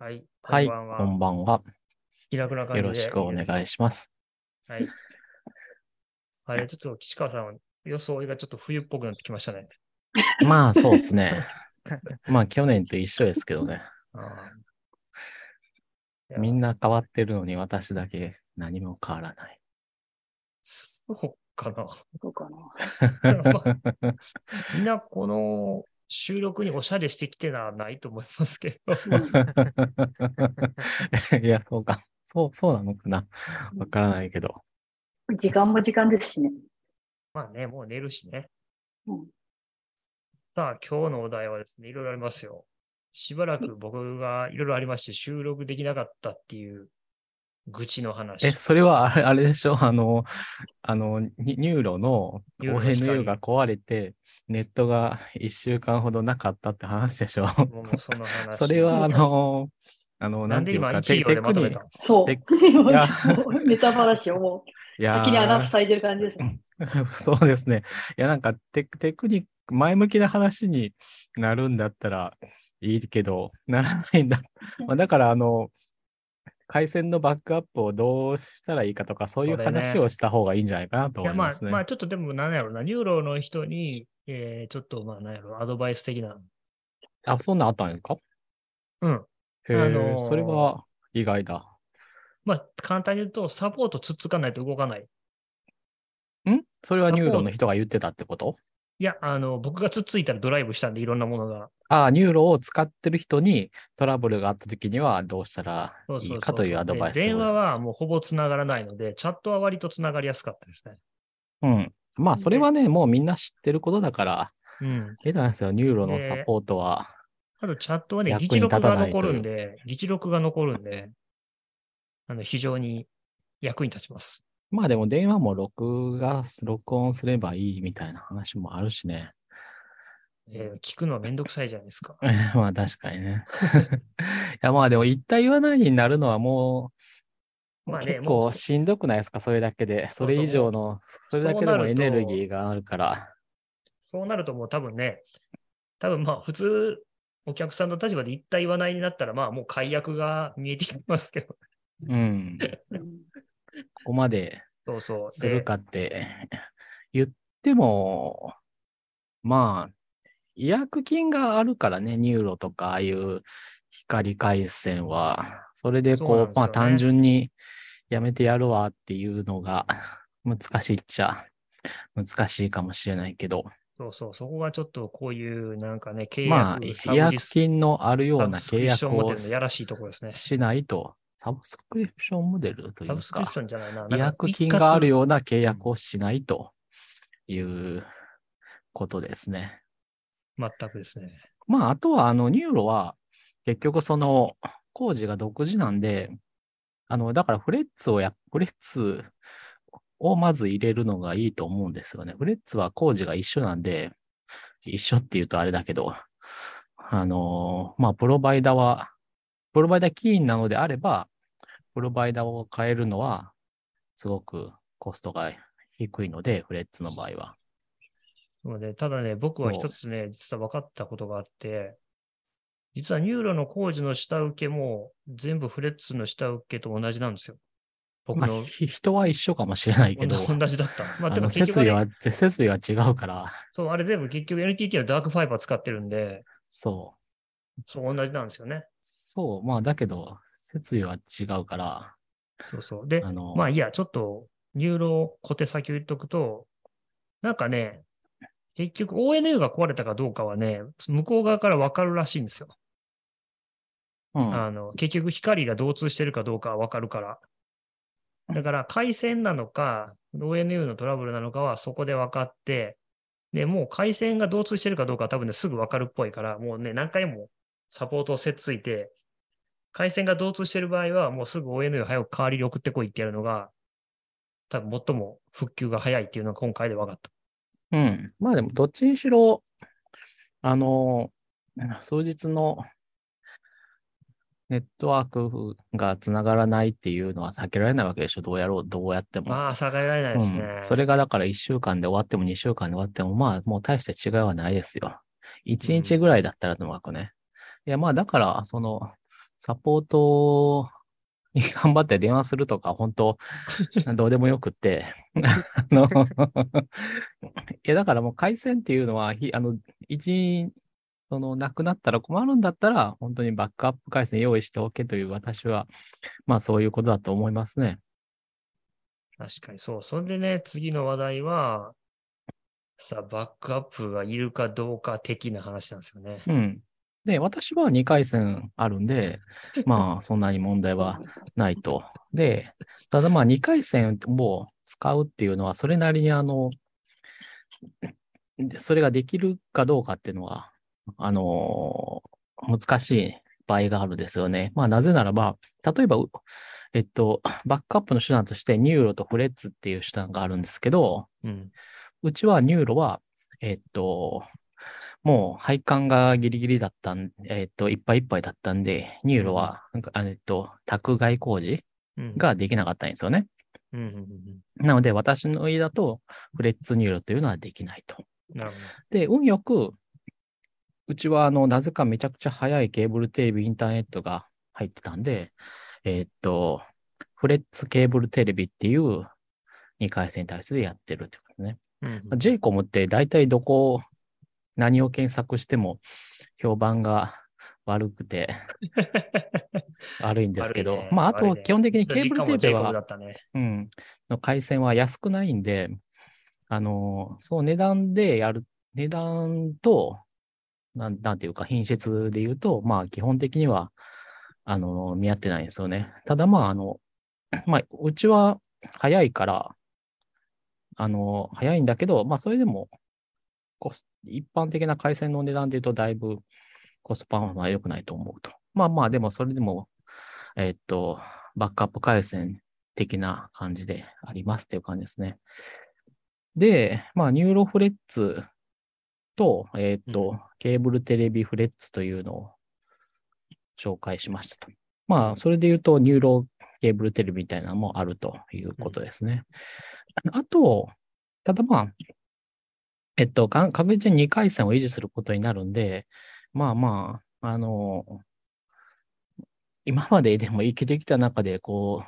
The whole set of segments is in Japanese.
はい。はい、こんばんは。こんばんは。気楽な感じでよろしくお願いします。す。はい。あれ、ちょっと岸川さん、装いがちょっと冬っぽくなってきましたね。まあ、そうですね。まあ、去年と一緒ですけどね。みんな変わってるのに私だけ何も変わらない。そうかな。そうかな。みんなこの収録におしゃれしてきてはないと思いますけど。いや、そうか。そう、そうなのかな。わからないけど。時間も時間ですしね。まあね、もう寝るしね。うんさあ、今日のお題はですね、いろいろありますよ。しばらく僕がいろいろありまして、収録できなかったっていう愚痴の話。え、それはあれあれでしょ？あの、あの、ニ NURO のニューロの光 ONU が壊れて、ネットが一週間ほどなかったって話でしょ？もうその話。それは、あの、あの、なで今なんんていうか、1行でまとめテたそう。ネ タ話をもういやー先に穴塞いでる感じですね。そうですね。いや、なんかテテクニック、前向きな話になるんだったらいいけど、ならないんだ。まあ、だから、あの、回線のバックアップをどうしたらいいかとか、そういう話をした方がいいんじゃないかなと思います、ね。まあ、ちょっとでも、なんやろな、 NURO の人に、えーちょっと、まあ、なんやろ、アドバイス的な。あ、そんなんあったんですか？うん。へえ、あのーそれは意外だ。まあ、簡単に言うと、サポートつっつかないと動かない。ん？それは NURO の人が言ってたってこと？いや、あの、僕がつっついたらドライブしたんで、いろんなものが。ああ、 NURO を使ってる人にトラブルがあった時にはどうしたらいいかというアドバイスで電話はもうほぼつながらないので、チャットは割とつながりやすかったですね。うん。まあ、それはね、もうみんな知ってることだから、うん。えなんですよ、 NURO のサポートは。あと、チャットはね、議事録が残るんで、議事録が残るんで、あの、非常に役に立ちます。まあでも電話も録画、録音すればいいみたいな話もあるしね。えー聞くのはめんどくさいじゃないですか。まあ確かにね。いやまあでも言った言わないになるのはもう、まあね結構しんどくないですか、それだけで。それ以上の、それだけでもエネルギーがあるから。そうなるともう多分ね、多分まあ普通、お客さんの立場で言った言わないになったら、まあもう解約が見えてきますけど。うん。うんここまでそうそう。するかって言っても、まあ、違約金があるからね、 NURO とか、ああいう光回線は、それでこう、ですよねまあ単純にやめてやるわっていうのが難しいっちゃ難しいかもしれないけど、そうそう、そこがちょっとこういうなんかね、契約、まあ、違約金のあるような契約をしいところですね。しないと、サブスクリプションモデルというサブスクリプかシ、ョンじゃないな。なん違か約金があるような契約をしないということですね。全くですね。まあ、あとは、あの、ニューロは、結局、その、工事が独自なんで、あの、だから、フレッツをや、フレッツをまず入れるのがいいと思うんですよね。フレッツは工事が一緒なんで、一緒って言うとあれだけど、あの、まあ、プロバイダは、プロバイダ起因なのであれば、プロバイダを変えるのは、すごくコストが低いので、フレッツの場合は。そうね、ただね、僕は一つね、実は分かったことがあって、実はニューロの工事の下請けも全部フレッツの下請けと同じなんですよ。僕まあ、人は一緒かもしれないけど、同じだった。まあ、でも設備は、設備は違うから、そう、あれ全部結局 NTT のダークファイバー使ってるんで、そう。そう同じなんですよね。そう、まあだけど、設備は違うから、そうそう。で、あの、まあいいや、ちょっと、ニューロ小手先を言っとくと、なんかね、結局 ONU が壊れたかどうかはね、向こう側から分かるらしいんですよ。うん、あの、結局光が導通してるかどうかは分かるから。だから回線なのか、ONU のトラブルなのかはそこで分かって、で、もう回線が導通してるかどうかは多分ね、すぐ分かるっぽいから、もうね、何回もサポートをせっついて、回線が同通してる場合は、もうすぐ ONU 早く代わりに送ってこいってやるのが、多分最も復旧が早いっていうのが今回で分かった。うん。まあでも、どっちにしろ、あの、数日のネットワークがつながらないっていうのは避けられないわけでしょ。どうやろう、どうやっても。まあ、下がられないですね。うん、それがだから1週間で終わっても2週間で終わっても、まあもう大して違いはないですよ。1日ぐらいだったらともかくね。いやまあだから、その、サポートに頑張って電話するとか、本当 どうでもよくって。あの、いや、だからもう回線っていうのは、ひあの、一、その、なくなったら困るんだったら、本当にバックアップ回線用意しておけという私は、まあそういうことだと思いますね。確かにそう。それでね、次の話題は、さあ、バックアップがいるかどうか的な話なんですよね。うん。で、私は2回線あるんで、まあ そんなに問題はないと。で、ただまあ2回線を使うっていうのは、それなりにあの、それができるかどうかっていうのは、あの難しい場合があるんですよね。まあなぜならば、例えば、うえっと、バックアップの手段としてニューロとフレッツっていう手段があるんですけど、うん。うちはニューロは、えっと、もう配管がギリギリだったん、えっと、いっぱいいっぱいだったんで、ニューロは、なんかあえっと、宅外工事うん。ができなかったんですよね。うんうんうんなので、私の家だと、フレッツニューロというのはできないと。で、運よく、うちは、あの、なぜかめちゃくちゃ速いケーブルテレビ、インターネットが入ってたんで、えっと、フレッツケーブルテレビっていう2回線体制でやってるってことね。ど。うんうんまあ j コムって大体どこ、何を検索しても評判が悪くて 悪いんですけど、ねまああと基本的にケーブルテレビ実家も J コムだは、ね。うん、の回線は安くないんで、あの、その値段でやる、値段と、なんなんていうか品質で言うと、まあ基本的には、あの、見合ってないんですよね。ただまああの、まあうちは早いから、あの、早いんだけど、まあそれでも、コス一般的な回線の値段で言うとだいぶコストパフォーマンスは良くないと思うと。まあまあでもそれでも、えっと、バックアップ回線的な感じでありますっていう感じですね。で、まあニューロフレッツと、えっと、うんケーブルテレビフレッツというのを紹介しましたと。まあそれで言うとニューロケーブルテレビみたいなのもあるということですね。あと、ただまあ、えっと、か確実に2回戦を維持することになるんで、まあまあ、あの、今まででも生きてきた中で、こ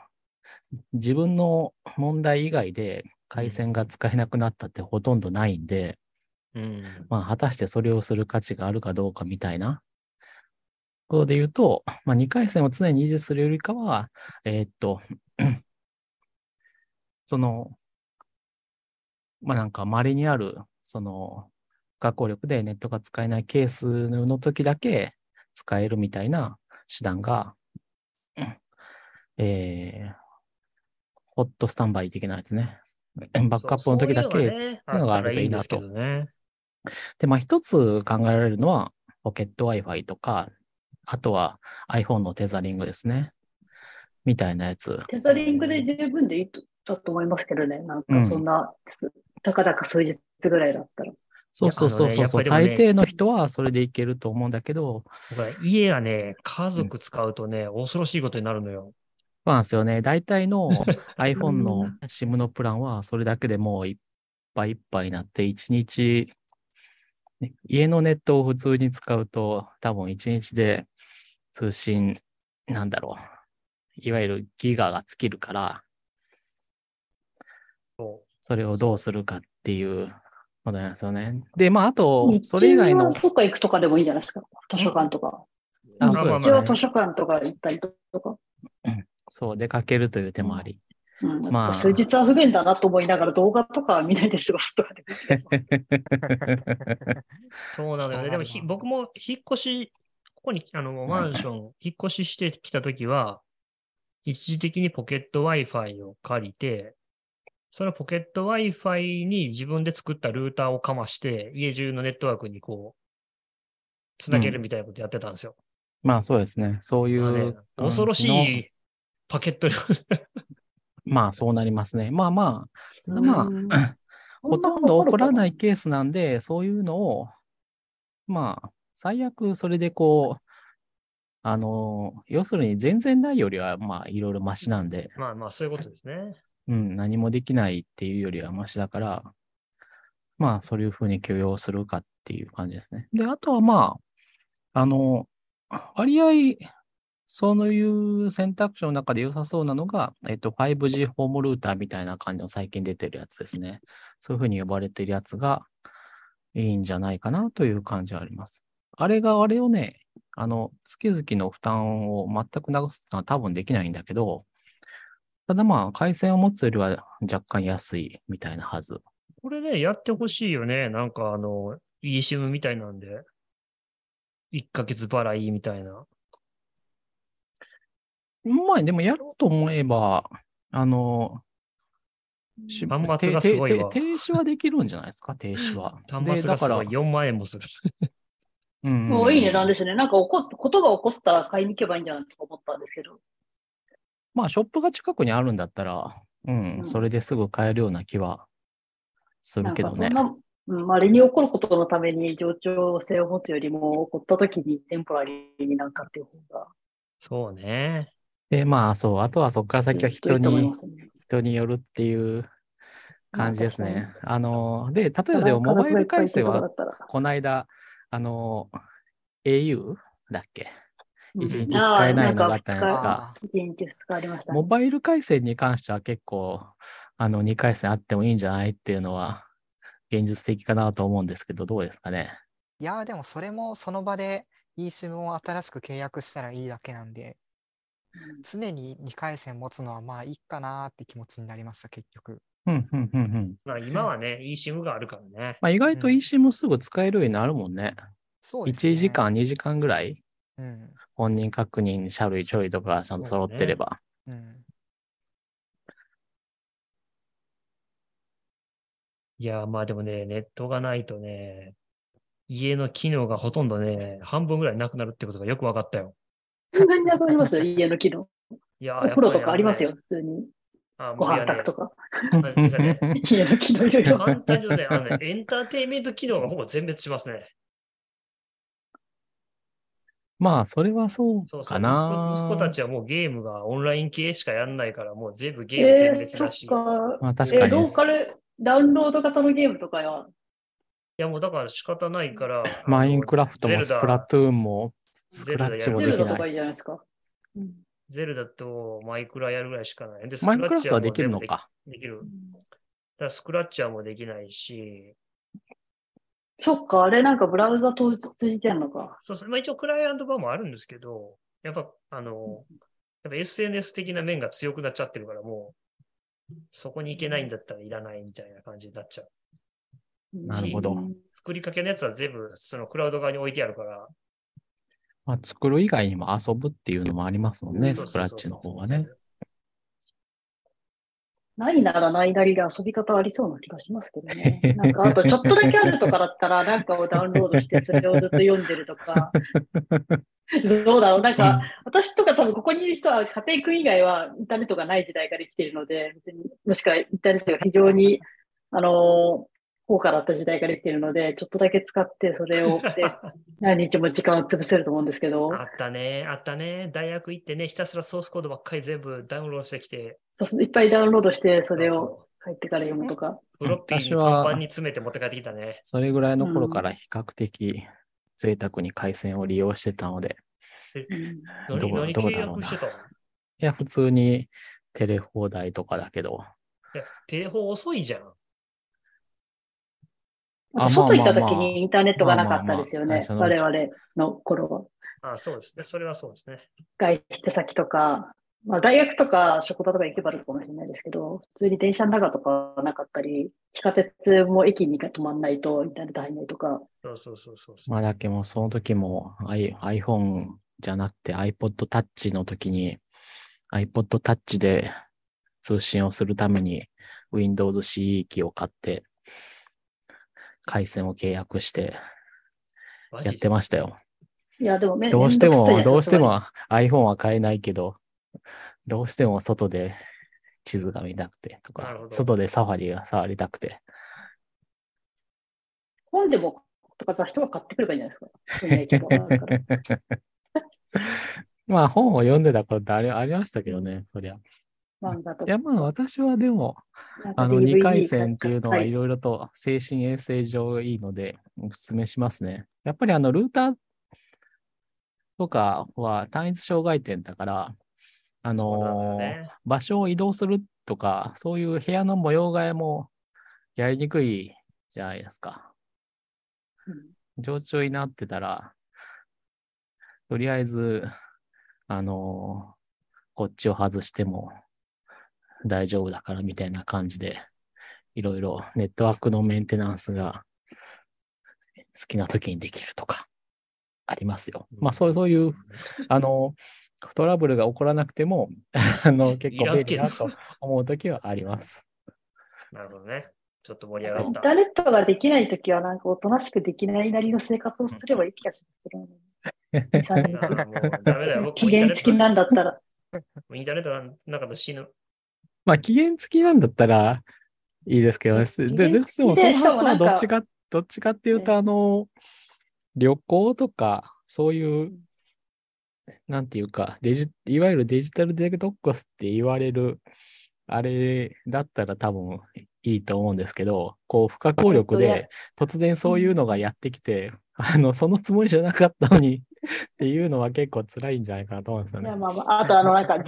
う、自分の問題以外で回線が使えなくなったってほとんどないんで、うん。まあ、果たしてそれをする価値があるかどうかみたいなことで言うと、まあ、2回戦を常に維持するよりかは、えーっと、その、まあなんか稀にある、その、不可抗力でネットが使えないケースの時だけ使えるみたいな手段が、えー、ホットスタンバイ的なやつね。バックアップの時だけ、そうそういうのがねっていうのがあるといいなとでまあ一つ考えられるのは、ポケット Wi-Fi とか、あとは iPhone のテザリングですね。みたいなやつ。テザリングで十分でいいとだと思いますけどね。なんかそんな、たかだか数日ぐらいだったら。そうそうそうそう、ね大抵の人はそれでいけると思うんだけど、家がね、家族使うとね、恐ろしいことになるのよ。そうなんですよね。大体の iPhone の SIM のプランはそれだけでもういっぱいいっぱいになって、1日、ね家のネットを普通に使うと多分1日で通信、なんだろう。いわゆるギガが尽きるから、それをどうするかっていうことなんですよね。で、まあ、あと、それ以外の日中は、どっか行くとかでもいいんじゃないですか。図書館とか。あまあまあまあ日中は図書館とか行ったりとか。そう、出かけるという手もあり。うん、まあ数日は不便だなと思いながら動画とかは見ないで過ごすとかそうなのよね。でもひ、僕も引っ越し、ここに、あの、マンション、引っ越ししてきたときは、一時的にポケット Wi-Fi を借りて、そのポケット Wi-Fi に自分で作ったルーターをかまして、家中のネットワークにこう、つなげるみたいなことやってたんですよ。まあ、そうですね。そういまあねう、恐ろしうんいパケット量 まあ、そうなりますね。まあまあ、まうんあ、ほとんど起こらないケースなんで、そういうのを、まあ、最悪それでこう、あの、要するに全然ないよりは、まあ、いろいろマシなんで、まあまあ、そういうことですね。うん、何もできないっていうよりはマシだから、まあ、そういうふうに許容するかっていう感じですね。で、あとはまあ、あの、割合、そういう選択肢の中で良さそうなのが、えっと、5G ホームルーターみたいな感じの最近出てるやつですね。そういうふうに呼ばれてるやつがいいんじゃないかなという感じはあります。あれがあれをね、あの、月々の負担を全くなくすのは多分できないんだけど、ただまあ、回線を持つよりは若干安いみたいなはず。これね、やってほしいよね。なんかあの、eSIM みたいなんで。1ヶ月払いみたいな。まあ、でもやろうと思えば、あの、し端末がすごい停止はできるんじゃないですか、停止は。端末でだからがすごい4万円もする。うんもういい値段ですね。なんか起こっ、ことが起こったら買いに行けばいいんじゃないとか思ったんですけど。まあ、ショップが近くにあるんだったら、うん、うんそれですぐ買えるような気はするけどね。かそんな、うん、まれに起こることのために冗長性を持つよりも、起こった時にテンポラリーになんかっていう方が、そうね。で、まあ、そう、あとはそこから先は人に人によるっていう感じですまあね。あの、で、例えばでも、モバイル回線は、この間、あの、au だっけ？うん一日使えないのがあったじゃないですか。あ一日二日ありましたねモ。バイル回線に関しては結構、あの、2回線あってもいいんじゃないっていうのは、現実的かなと思うんですけど、どうですかね。ーいやーでもそれもその場で eSIM を新しく契約したらいいだけなんで、うん常に2回線持つのはまあいいかなーって気持ちになりました、結局。うん、うん、うん、うん。まあ今はね、eSIM があるからね。まあ、意外とうん eSIM すぐ使えるようになるもんね。そうですね。1時間、2時間ぐらい、うん。本人確認、書類、書類とかがちゃんと揃ってれば。うん。いや、まあでもね、ネットがないとね、家の機能がほとんどね、半分ぐらいなくなるってことがよく分かったよ。何にありますよ、家の機能。いや、お風呂とかありますよ普通に。あ、ご飯炊くとか。家の機能いろいろ。簡単にね、あのね、エンターテインメント機能がほぼ全滅しますね。まあ、それはそうそうそうかな。息子。息子たちはもうゲームがオンライン系しかやんないから、もう全部ゲーム全滅だし。いか。まあ、確えー、かにローカル、ダウンロード型のゲームとかは、や、もうだから仕方ないから。マインクラフトもスプラトゥーンもスクラッチもできない。ゼルダとかいいじゃないですか。うんゼルダとマイクラやるぐらいしかない。で、スマインクラフトはもうできるのか。できる。だからスクラッチャーもできないし、そっか、あれなんかブラウザ通じてんのか。そうそう。まあ一応クライアント版もあるんですけど、やっぱ、あの、やっぱ SNS 的な面が強くなっちゃってるから、もう、そこに行けないんだったらいらないみたいな感じになっちゃう。なるほどうん作りかけのやつは全部、そのクラウド側に置いてあるから。まあ、作る以外にも遊ぶっていうのもありますもんね、スクラッチの方はね。。ないならないなりで遊び方ありそうな気がしますけどね。なんか、あとちょっとだけあるとかだったら、なんかをダウンロードして、それをずっと読んでるとか。どうだろう？なんか、私とか多分ここにいる人は家庭君以外はインターネットがない時代から生きているので、別にもしくはインターネットが非常に、あのー高価だった時代から生きているので、ちょっとだけ使ってそれをで 何日も時間を潰せると思うんですけど、あったね、あったね。大学行ってね、ひたすらソースコードばっかり全部ダウンロードしてきて、そうそういっぱいダウンロードして、それをそ帰ってから読むとか。うフロッピーに私はパンパンに詰めて持って帰ってきたね。それぐらいの頃から比較的贅沢に回線を利用してたので、うん何どう何契どうだろうないいや、普通にテレ放題とかだけど、や、テレフォン遅いじゃん。あ外行った時にインターネットがなかったですよね。まあまあまあ最我々の頃は。あそうですね。それはそうですね。外出先とか、まあ大学とか職場とか行けばあるかもしれないですけど、普通に電車の中とかはなかったり、地下鉄も駅に止まんないとインターネット入んないとか。そうそうそうそうそう。まあだけもその時も iPhone じゃなくて iPod Touch の時に iPod Touch で通信をするために Windows CE 機を買って回線を契約してやってましたよ。いや、でもめどうしても、どうしても iPhone は買えないけど、どうしても外で地図が見たくてとか外でサファリが触りたくて。本でもとか雑誌とか買ってくればいいんじゃないですか。まあ本を読んでたことありありましたけどね、そりゃ。漫画とか。いやまあ私はでも、あの DVD 2回戦っていうのははいいろいろと精神衛生上いいのでお勧めしますね。やっぱりあのルーターとかは単一障害点だから、あのーね。場所を移動するとか、そういう部屋の模様替えもやりにくいじゃないですか。うん常駐になってたら、とりあえず、あのーこっちを外しても大丈夫だからみたいな感じで、いろいろネットワークのメンテナンスが好きな時にできるとか、ありますよ。まあ、そうそういう、あの、トラブルが起こらなくても、あの、結構便利だと思う時はあります。なるほどね。ちょっと盛り上がった。インターネットができないときは、なんかおとなしくできないなりの生活をすればいい気がしますけどね。2 3いや年もうダメだよ。僕 期限付きなんだったら。インターネットがなかったら死ぬ。まあ、期限付きなんだったらいいですけどね。期で、でもその発想はどっちか、どっちかっていうと、ええあの、旅行とか、そういう、なんていうか、デジ、いわゆるデジタルデトックスって言われる、あれだったら多分いいと思うんですけど、こう、不可抗力で突然そういうのがやってきて、あの、そのつもりじゃなかったのにっていうのは結構辛いんじゃないかなと思うんですよね。まあまあ、あと、あの、なんか、0、100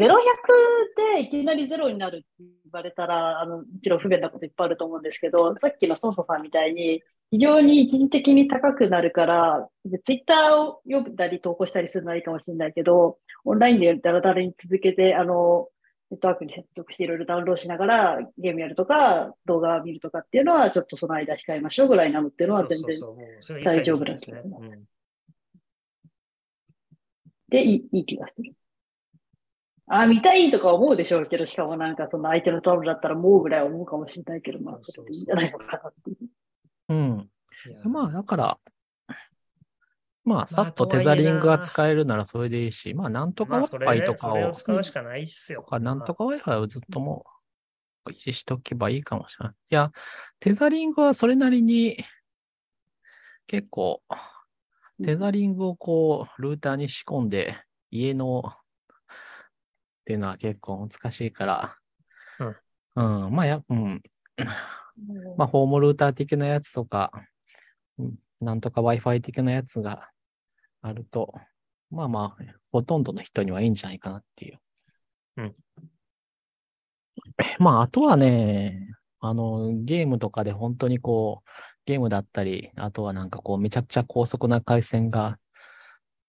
でいきなりゼロになるって言われたら、あの、もちろん不便なこといっぱいあると思うんですけど、さっきのソンソさんみたいに、非常に一時的に高くなるから、ツイッターを読んだり投稿したりするのはいいかもしれないけど、オンラインでダラダラに続けて、あの、ネットワークに接続していろいろダウンロードしながらゲームやるとか、動画見るとかっていうのは、ちょっとその間控えましょうぐらいなのっていうのは全然大丈夫だですね。うんでいいいい気がする。あ、見たいとか思うでしょうけど、しかもなんかその相手のトラブルだったらもうぐらい思うかもしれないけど、まあ、それでいいんじゃないのかなっていう。うん。まあ、だから、まあ、さっとテザリングが使えるならそれでいいし、まあ、なんとか Wi-Fi でとかを、それを使うしかないっすよ。なんとか Wi-Fi をずっともう維持しとけばいいかもしれない。いや、テザリングはそれなりに結構、テザリングをこう、ルーターに仕込んで、家のっていうのは結構難しいから、うん、まあ、や、うん、まあ、ホームルーター的なやつとか、うんなんとか Wi-Fi 的なやつがあると、まあまあ、ほとんどの人にはいいんじゃないかなっていう。うん。まあ、あとはね、あの、ゲームとかで本当にこう、ゲームだったり、あとはなんかこう、めちゃくちゃ高速な回線がっ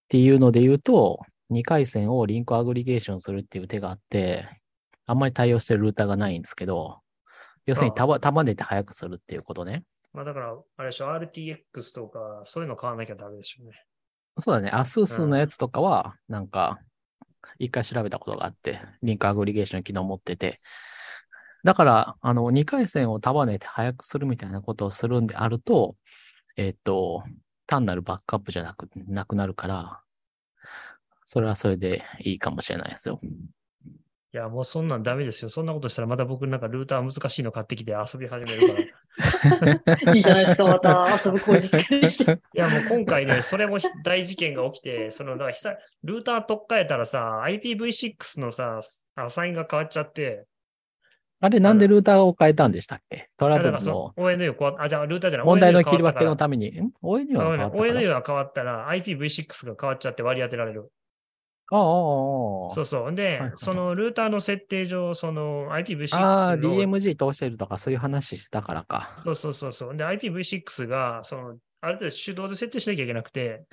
ていうので言うと、2回線をリンクアグリゲーションするっていう手があって、あんまり対応してるルーターがないんですけど、要するに束束ねて早くするっていうことね。まあだから、あれでしょ、RTX とか、そういうの買わなきゃダメでしょうね。そうだね。ASUS のやつとかは、なんか、一回調べたことがあって、リンクアグリゲーション機能持ってて。だから、あの、2回線を束ねて早くするみたいなことをするんであると、えっと、単なるバックアップじゃなく、なくなるから、それはそれでいいかもしれないですよ。いや、もうそんなんダメですよ。そんなことしたらまた僕なんかルーター難しいの買ってきて遊び始めるから。いいじゃないですか、また遊ぶ口実。いや、もう今回ね、それも大事件が起きて、その、だから久ルーター取っ替えたらさ、IPv6 のさ、アサインが変わっちゃって、あれ、なんでルーターを変えたんでしたっけ？トラブルのの ONU あ、じゃあルーターじゃない、問題の切り分けのめために、ん ?ONU は変わったから ONU が変わったら IPv6 が変わっちゃって割り当てられる。ああ、そうそう。で、はいはいそのルーターの設定上、その IPv6 のああ、DMG 通してるとかそういう話したからか。そうそうそうそう。で、IPv6 が、その、ある程度手動で設定しなきゃいけなくて、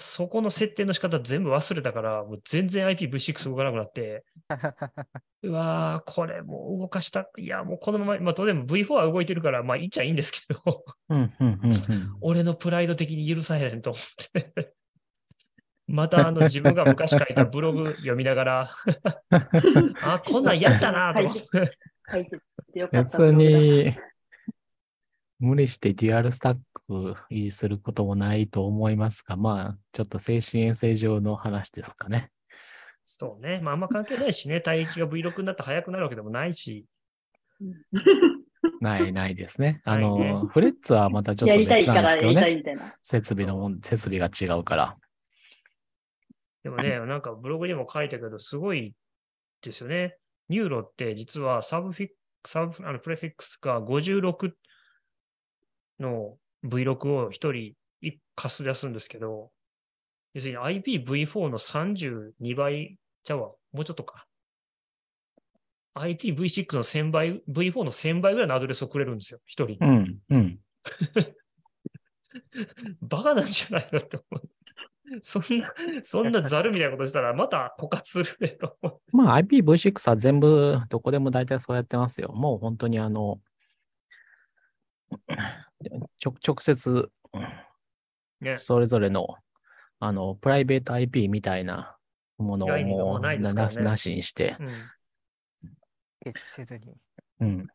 そこの設定の仕方全部忘れたから、もう全然 IPv6 動かなくなって、うわー、これもう動かした。いや、もうこのまま、まあ、当然 V4 は動いてるから、まあいいっちゃいいんですけど、うん、うん、うん、うん。俺のプライド的に許さへんと思って。またあの自分が昔書いたブログ読みながら、あ、こんなんやったなと思って。書いててよかった。別に、無理してデュアルスタック維持することもないと思いますが、まあ、ちょっと精神衛生上の話ですかね。そうね。まああんま関係ないしね。帯域が V6 になって速くなるわけでもないし。ない、ないですね。あ ないねの、フレッツはまたちょっやと別りたいからやなんですけどね。りたいみたいな。設備の設備が違うから。でもね、なんかブログにも書いたけど、すごいですよね。ニューロって実はサブフィック、サブ、あの、プレフィックスが56の V6 を一人一貸す出すんですけど、要するに IPv4 の32倍ちゃうわ。もうちょっとか。IPv6 の1000倍、V4 の1000倍ぐらいのアドレスをくれるんですよ。一人。うん。うん。バカなんじゃないのって思う。そんな、そんなザルみたいなことしたら、また枯渇するねと。まあ IPv6 は全部どこでも大体そうやってますよ。もう本当にあの、ちょ直接ね。それぞれのあのプライベート IP みたいなものをもうなねななしにして、うせずに。うん。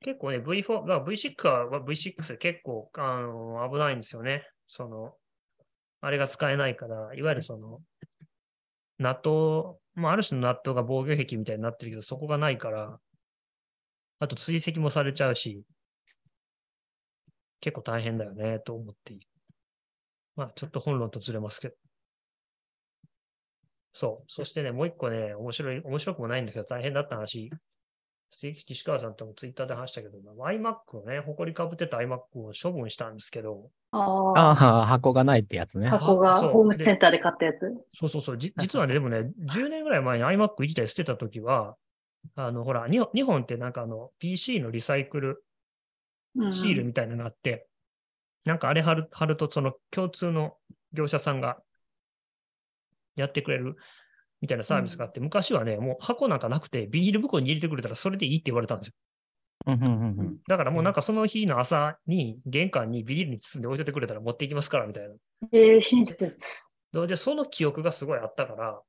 結構ね、V4、まあ、V6 は V6 で結構あの危ないんですよね。その、あれが使えないから、いわゆるその、納豆、まあ、ある種の納豆が防御壁みたいになってるけど、そこがないから、あと追跡もされちゃうし、結構大変だよね、と思っている。まあ、ちょっと本論とずれますけど。そう。そしてね、もう一個ね、面白い、面白くもないんだけど、大変だった話、岸川さんともツイッターで話したけど、iMac をね、埃かぶってた iMac を処分したんですけど、ああ箱がないってやつね。箱がホームセンターで買ったやつ？そうそうそう、じ実はね、でもね、10年ぐらい前に iMac 1台捨てたときは、あの、ほら、日本日本ってなんかあの、PC のリサイクルうん。シールみたいなのがあって、なんかあれ貼る貼ると、その共通の業者さんがやってくれるみたいなサービスがあって、昔はね、もう箱なんかなくて、ビニール袋に入れてくれたらそれでいいって言われたんですよ。だからもうなんかその日の朝に玄関にビニールに包んで置いててくれたら持っていきますからみたいな。えー、真実。で、その記憶がすごいあったから、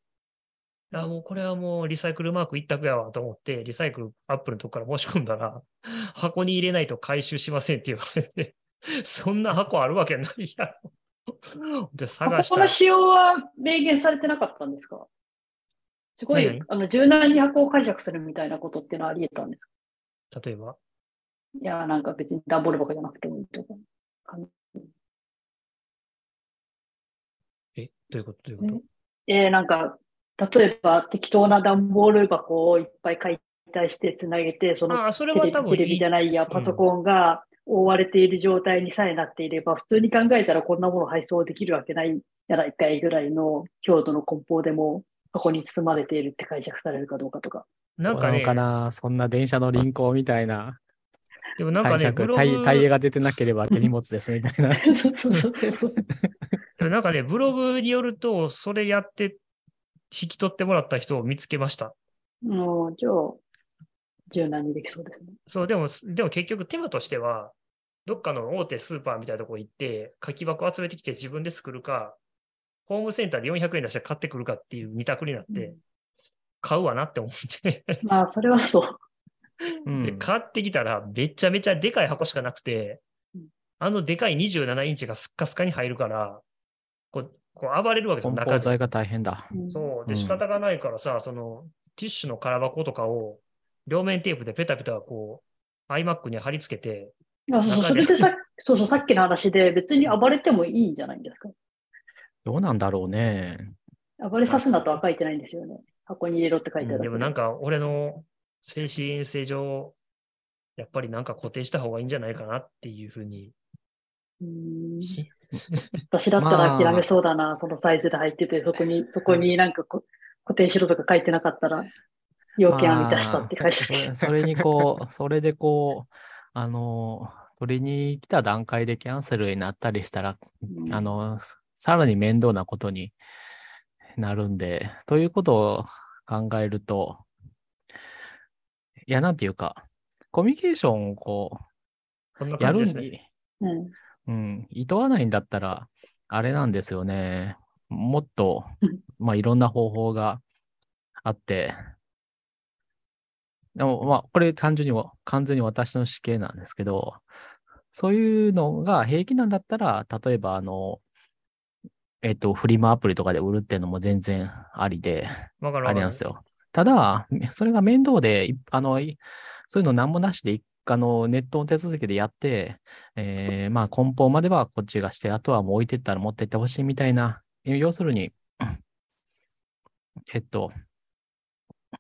あもうこれはもうリサイクルマーク一択やわと思って、リサイクルアップルのとこから申し込んだら、箱に入れないと回収しませんって言われて、そんな箱あるわけないやろ。で、探したら、箱の使用は明言されてなかったんですか？すごいあの、柔軟に箱を解釈するみたいなことってのはあり得たんですか？例えば、いや、なんか別に段ボール箱じゃなくてもいいとか。え、どういうこと？どういうこと？えー、なんか、例えば適当な段ボール箱をいっぱい解体してつなげて、そのああ、それテレビテレは多分いい。ビじゃないや、パソコンが覆われている状態にさえなっていれば、普通に考えたらこんなもの配送できるわけないやないかいぐらいの強度の梱包でも箱に包まれているって解釈されるかどうかとか。なんかねかな？そんな電車の輪行みたいなでもなんかね、ブログ、タイタイヤが出てなければ手荷物ですみたいな。そうそうそうそう。でもなんかね、ブログによると、それやって引き取ってもらった人を見つけました。もう、じゃあ、柔軟にできそうですね。そう、でも、でも結局手間としては、どっかの大手スーパーみたいなとこ行って、書き箱集めてきて自分で作るか、ホームセンターで400円出して買ってくるかっていう二択になって、買うわなって思って、まあ、それはそう。うんで買ってきたらめちゃめちゃでかい箱しかなくてうん、あのでかい27インチがスッカスカに入るから、こう、こう暴れるわけですよ、梱中で。包材が大変だ。うんそう。で、うん仕方がないからさ、その、ティッシュの空箱とかを、両面テープでペタペタこう、iMac に貼り付けて、あそうそうそれでさそうそう、さっきの話で別に暴れてもいいんじゃないんですか？どうなんだろうね。暴れさすなとは書いてないんですよね。箱に入れろって書いてあるだけで。もなんか、俺の精神衛生上、やっぱりなんか固定した方がいいんじゃないかなっていうふうに、うーん。し私だったら諦めそうだな、そのサイズで入ってて、そこに、そこになんかこ固定しろとか書いてなかったら、要件は満たしたって書いてそあそれにこう、それでこう、あの、取りに来た段階でキャンセルになったりしたら、うん。あの、さらに面倒なことになるんで、ということを考えると、いや、なんていうか、コミュニケーションをこう、や感じですね。るに、うん。うん、いとわないんだったら、あれなんですよね。もっとうん、まあ、いろんな方法があって、でも、まあ、これ単純には完全に私の死刑なんですけど、そういうのが平気なんだったら、例えば、あの、えっと、フリマアプリとかで売るっていうのも全然ありで、あれなんですよ。ただ、それが面倒で、いあの、いそういうの何もなしで、あの、ネットの手続きでやって、えーまあ、梱包まではこっちがして、あとはもう置いてったら持ってってほしいみたいな、要するに、えっと、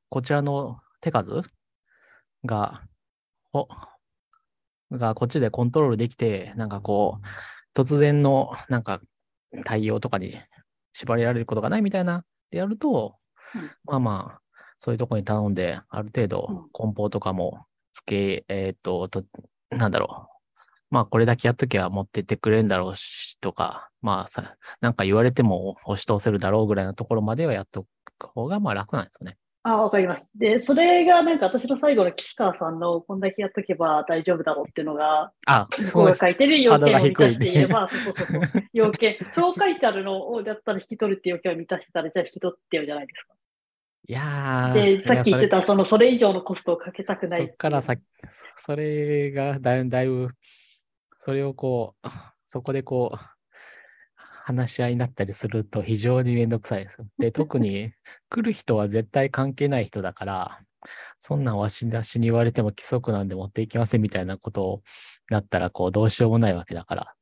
こちらの手数が、ほがこっちでコントロールできて、なんかこう、突然のなんか対応とかに縛りられることがないみたいなでやると、うんまあまあ、そういうとこに頼んで、ある程度梱包とかもつけ、えっ、とと、なんだろう。まあ、これだけやっときゃ持ってってくれるんだろうし、とか、まあさ、なんか言われても押し通せるだろうぐらいのところまではやっとく方が、まあ楽なんですよね。あ、わかります。で、それがなんか私の最後の岸川さんのこんだけやっとけば大丈夫だろうっていうのが、あ、そう書いてる要件を満たしていれハば、そうそうそうそう、要件、そう書いてあるのをやったら引き取るっていう要件を満たしてたら、じゃあ引き取ってよじゃないですか。いやー、で、さっき言ってた、その、それ以上のコストをかけたくない。そっからさ、それがだいだいぶ、それをこう、そこでこう、話し合いになったりすると非常にめんどくさいですよ。で、特に来る人は絶対関係ない人だから、そんなんわしなしに言われても規則なんで持っていきませんみたいなことをなったら、こう、どうしようもないわけだから。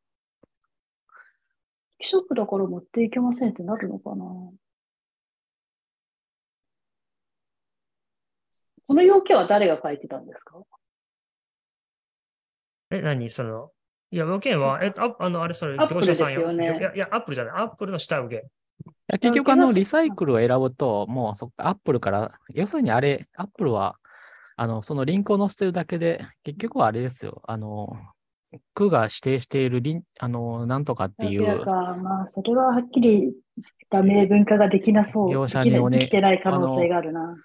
規則だから持っていけませんってなるのかなこの要件は誰が書いてたんですか？え、何？その、いや、要件は、えっと、ああの、あれ、それ、アップル業者さんよねいや、いや、アップルじゃない、アップルの下請け。いや結局、あの、リサイクルを選ぶと、もうそっか、アップルから、要するにあれ、アップルは、あの、そのリンクを載せてるだけで、結局はあれですよ。あの、区が指定しているリン、あの、なんとかっていう、だからまあ、それははっきりした明文化ができなそう。業者におねできてない可能性があるな。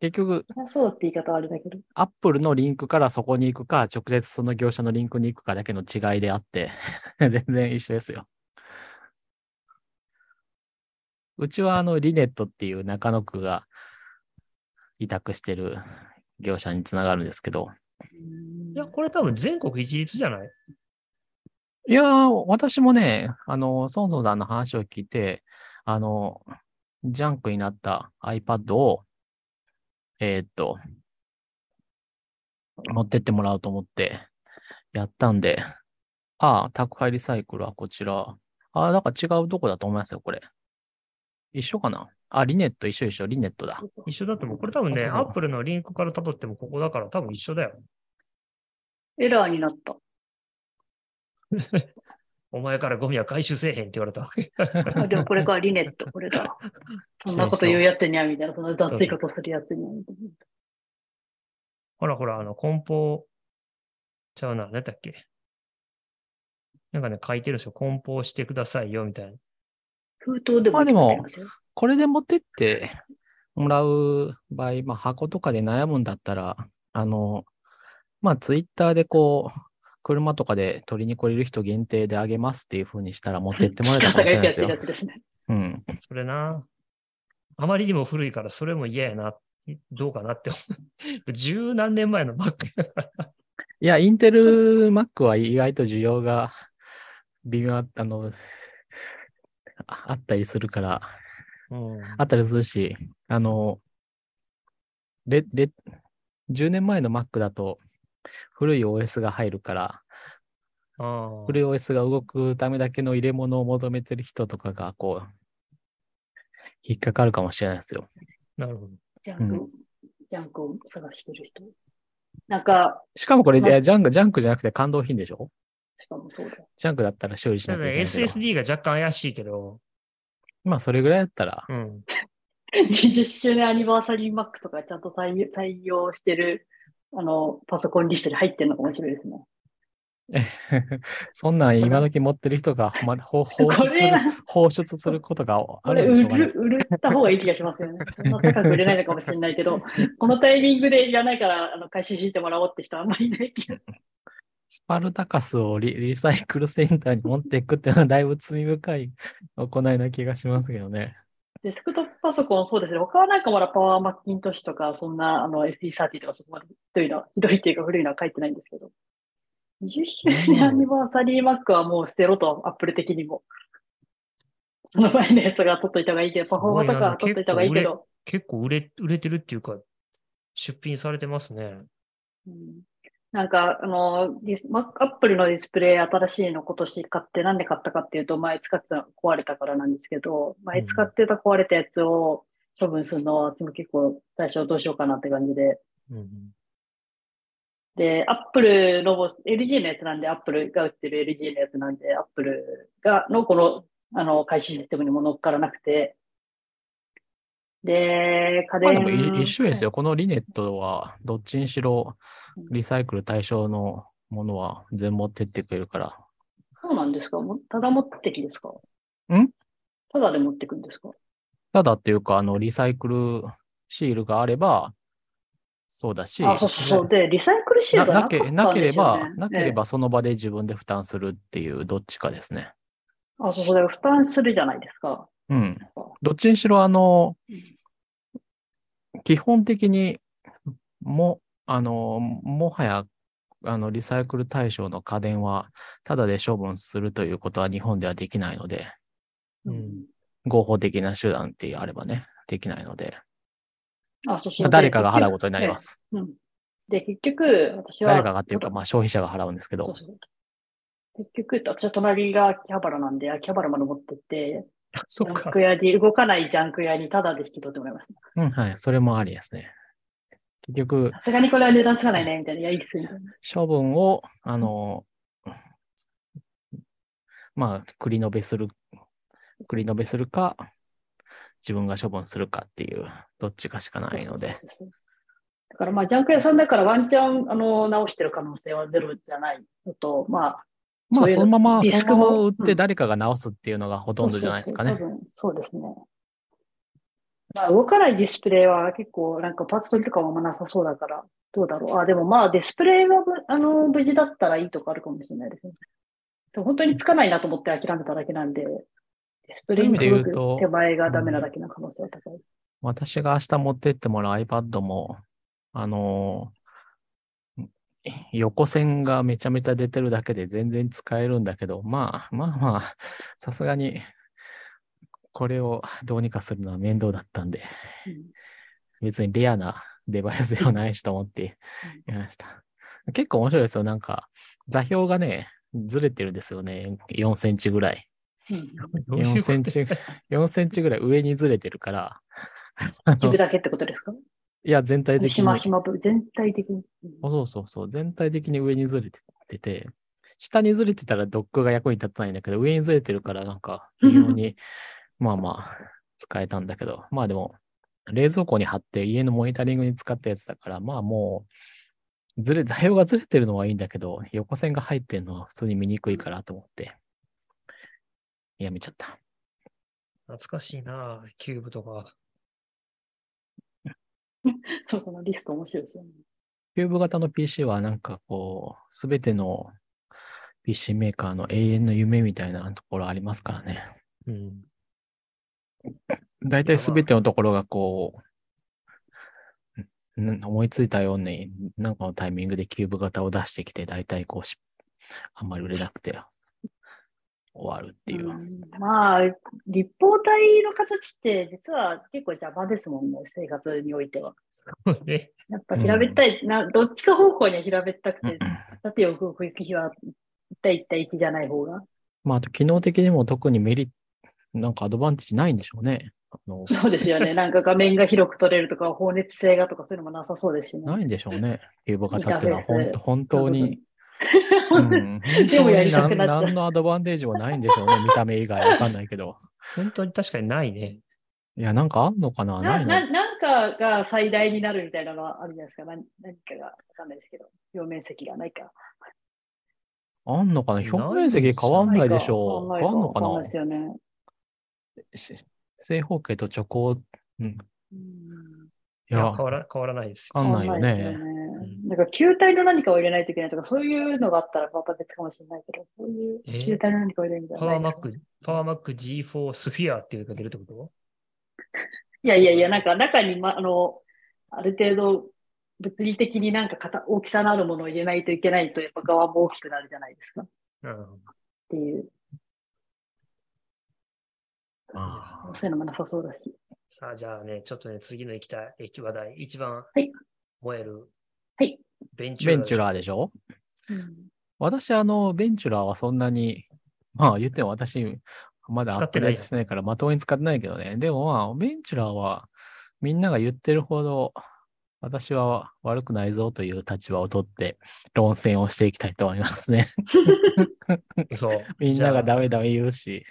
結局、そうって言い方はあれだけど。アップルのリンクからそこに行くか、直接その業者のリンクに行くかだけの違いであって、全然一緒ですよ。うちはあのリネットっていう中野区が委託してる業者につながるんですけど、うんいや、これ多分全国一律じゃない？いやー、私もね、あの、ソンソンさんの話を聞いて、あの、ジャンクになった iPad を、えーっと、持ってってもらおうと思ってやったんで、ああ、宅配リサイクルはこちら。ああ、なんか違うとこだと思いますよ、これ。一緒かな？あ、リネット一緒一緒、リネットだ。一緒だと思う。これ多分ね、アップルのリンクから辿ってもここだから多分一緒だよ。エラーになった。お前からゴミは回収せえへんって言われた。あでもこれか、リネット、これだ。そんなこと言うやつにゃ、みたいな、その雑いことするやつにゃ、みたいな。ほらほら、あの、梱包ちゃうな、何だっけ？なんかね、書いてるんですよ。梱包してくださいよ、みたいな。封筒でもまあでもこれで持ってってもらう場合、まあ箱とかで悩むんだったら、あの、まあツイッターでこう、車とかで取りに来れる人限定であげますっていう風にしたら持ってってもらえたかもしれないですよ。うん。それな。あまりにも古いから、それも嫌やな。どうかなって思う。十何年前の Mac やから。いや、インテル Mac は意外と需要が微妙ああの、ああったりするから、うん。あったりするし、あの、レ、レ、10年前の Mac だと古い OS が入るから、古い OS が動くためだけの入れ物を求めてる人とかが、こう、引っかかるかもしれないですよ。なるほど。ジャンク、うジャンクを探してる人？なんか、しかもこれ、ジャンク、ジャンクじゃなくて完動品でしょ？しかもそうだ。ジャンクだったら修理しないけない。SSD が若干怪しいけど、まあ、それぐらいだったら、うん。20周年アニバーサリー Mac とかちゃんと対応対応してる、あの、パソコンリストに入ってるのが面白いですね。そんなん今時持ってる人が、ま、放出するれ、放出することがあるんでしょうかねる、。売った方がいい気がしますよね。そんな高く売れないのかもしれないけど、このタイミングでいらないから、あの、回収してもらおうって人はあんまりいない気がスパルタカスをリリサイクルセンターに持っていくっていうのはだいぶ罪深い行いな気がしますけどね。デスクトップパソコンそうですね。他はなんかまだパワーマッキントッシュとか、そんなあの SE30 とかそこまでひどいのは、ひどいっていうか古いのは書いてないんですけど。20周年アニバーサリー Mac はもう捨てろと、アップル的にも。その前のやつが取っといた方がいいけど、パフォーマーとかは取っといた方がいいけど。結構売れ、売れてるっていうか、出品されてますね。うんなんか、あの、ディスマアップルのディスプレイ新しいの今年買って、なんで買ったかっていうと、前使ってたのが壊れたからなんですけど、前使ってた壊れたやつを処分するのは、私も結構最初どうしようかなって感じで。うんで、アップルの、LG のやつなんで、アップルが売ってる LG のやつなんで、アップルが、のこのあの、回収システムにも乗っからなくて。で、家電。まあ一緒ですよ。このリネットは、どっちにしろリサイクル対象のものは全部持ってってくれるから。そうなんですか？ただ持ってきですか？ん？ただで持ってくんですか？ただっていうか、あの、リサイクルシールがあれば、そうだし、あ、そうそうそう。で、リサイクルシーなルがなかったんなけなければね、なければその場で自分で負担するっていうどっちかですね。ええあ、そうそう。負担するじゃないですか。うん。どっちにしろ、あの、基本的にも、あの、もはや、あの、リサイクル対象の家電は、ただで処分するということは日本ではできないので、うん。合法的な手段ってあればね、できないので、あ、そうそう。まあ誰かが払うことになりま。す。でうん。で、結局、私は。誰かがっていうか、まあ消費者が払うんですけどそう、そう結局、私は隣が秋葉原なんで、秋葉原まで持ってって、ジ そっかャンク。屋に、動かないジャンク屋にタダで引き取ってもらいましうん、はい、それもありですね。結局た。、さすがにこれは値段つかないね、みたいな。いや、いいっす、みたいな。処分を、あの、まあ、繰り延べする、繰り延べするか、自分が処分するかっていう、どっちかしかないので。だからまあ、ジャンク屋さんだからワンチャン、あの、直してる可能性はゼロじゃないのと、まあ、まあ、そのまま、リそのまま売って誰かが直すっていうのがほとんどじゃないですかねそう。ですね。まあ、動かないディスプレイは結構なんかパーツ取りとかもあんまなさそうだから、どうだろう。あ、でもまあディスプレイがぶあの無事だったらいいとかあるかもしれないですね。でも本当につかないなと思って諦めただけなんで、ディスプレイに手前がダメなだけの可能性は高い。私が明日持ってってもらう iPad も、あのー横線がめちゃめちゃ出てるだけで全然使えるんだけど、まあまあまあ、さすがに、これをどうにかするのは面倒だったんで、うん別にレアなデバイスではないしと思ってやりました。結構面白いですよ。なんか、座標がね、ずれてるんですよね。4センチぐらい。うん4センチ、4センチぐらい上にずれてるから、一部だけってことですか？いや、全体的しに。ましま部、全体的に。あそうそうそう。全体的に上にずれてて、下にずれてたらドックが役に立たないんだけど、上にずれてるからなんか、微妙に、まあまあ、使えたんだけど、まあでも、冷蔵庫に貼って家のモニタリングに使ったやつだから、まあもう、ずれ、座標がずれてるのはいいんだけど、横線が入ってるのは普通に見にくいからと思って、やめちゃった。懐かしいな、キューブとか。そう、このリスト面白いですよね。キューブ型の PC はなんかこう、すべての PC メーカーの永遠の夢みたいなところありますからね。うん。大体すべてのところがこう、ん思いついたように、なんかのタイミングでキューブ型を出してきて、大体こうし、あんまり売れなくて終わるっていう。うんまあ、立方体の形って実は結構邪魔ですもんね、生活においては。ね、やっぱ平べったい、などっちか方向には平べったくて、縦を動く日は1対1対1じゃない方が。まあ、あと機能的にも特にメリット、なんかアドバンテージないんでしょうね。そうですよね。なんか画面が広く撮れるとか、放熱性がとかそういうのもなさそうですしね。ないんでしょうね。キューっていうのは本当本当に、でもやりたくなっ何のアドバンテージもないんでしょうね。見た目以外わかんないけど。本当に確かにないね。いや、なんかあんのかな？なないの？ななんかが最大になるみたいなのはあるじゃないですか。何何かがわかんないですけど、表面積がないか。あんのかな？表面積変わんないでしょう。変わんのかな？ですよね。し正方形と直行、うん。いうんいやや、変わら変わらないですよ。わかんないよね。うんなんか球体の何かを入れないといけないとか、そういうのがあったらまた別かもしれないけど、そういうえ？ー球体の何かを入れるみたいなパワーマッ。ク、パワーマック G4 スフィアっていうのが出るってこと？いやいやいや、なんか中に、ま、あの、ある程度物理的になんか型大きさのあるものを入れないといけないと、やっぱ側も大きくなるじゃないですか。っうん。ていう、あそういうのもなさそうだし。さあ、じゃあね、ちょっとね、次の行きたい話題、一番はい燃える。はい。ベンチュラ。ベンチュラーでしょ？うん私、あの、ベンチュラーはそんなに、まあ言っても私、まだアップデー使ってないじゃんトしてないからまともに使ってないけどね。でもまあ、ベンチュラーはみんなが言ってるほど、私は悪くないぞという立場を取って論戦をしていきたいと思いますね。そう。みんながダメ。メダメ言うし、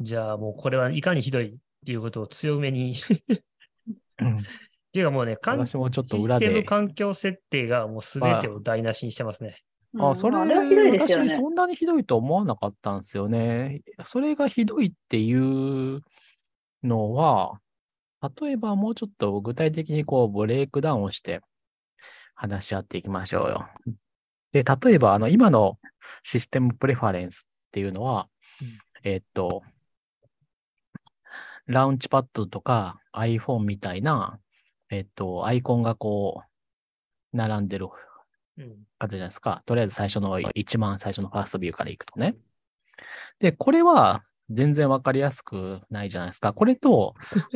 じゃあもうこれはいかにひどいっていうことを強めに。うんっていうかもうね、かんシ私もちょっとス裏で。テム環境設定がもうすべてを台無しにしてますね。うんあ、それ、はね。私そんなにひどいと思わなかったんですよね。それがひどいっていうのは、例えばもうちょっと具体的にこうブレイクダウンをして話し合っていきましょうよ。で、例えばあの今のシステムプレファレンスっていうのは、うんえっと、ラウンチパッドとか iPhone みたいな、えっと、アイコンがこう、並んでるうん。感じじゃないですか。とりあえず最初の一番最初のファーストビューからいくとね。で、これは全然わかりやすくないじゃないですか。これと、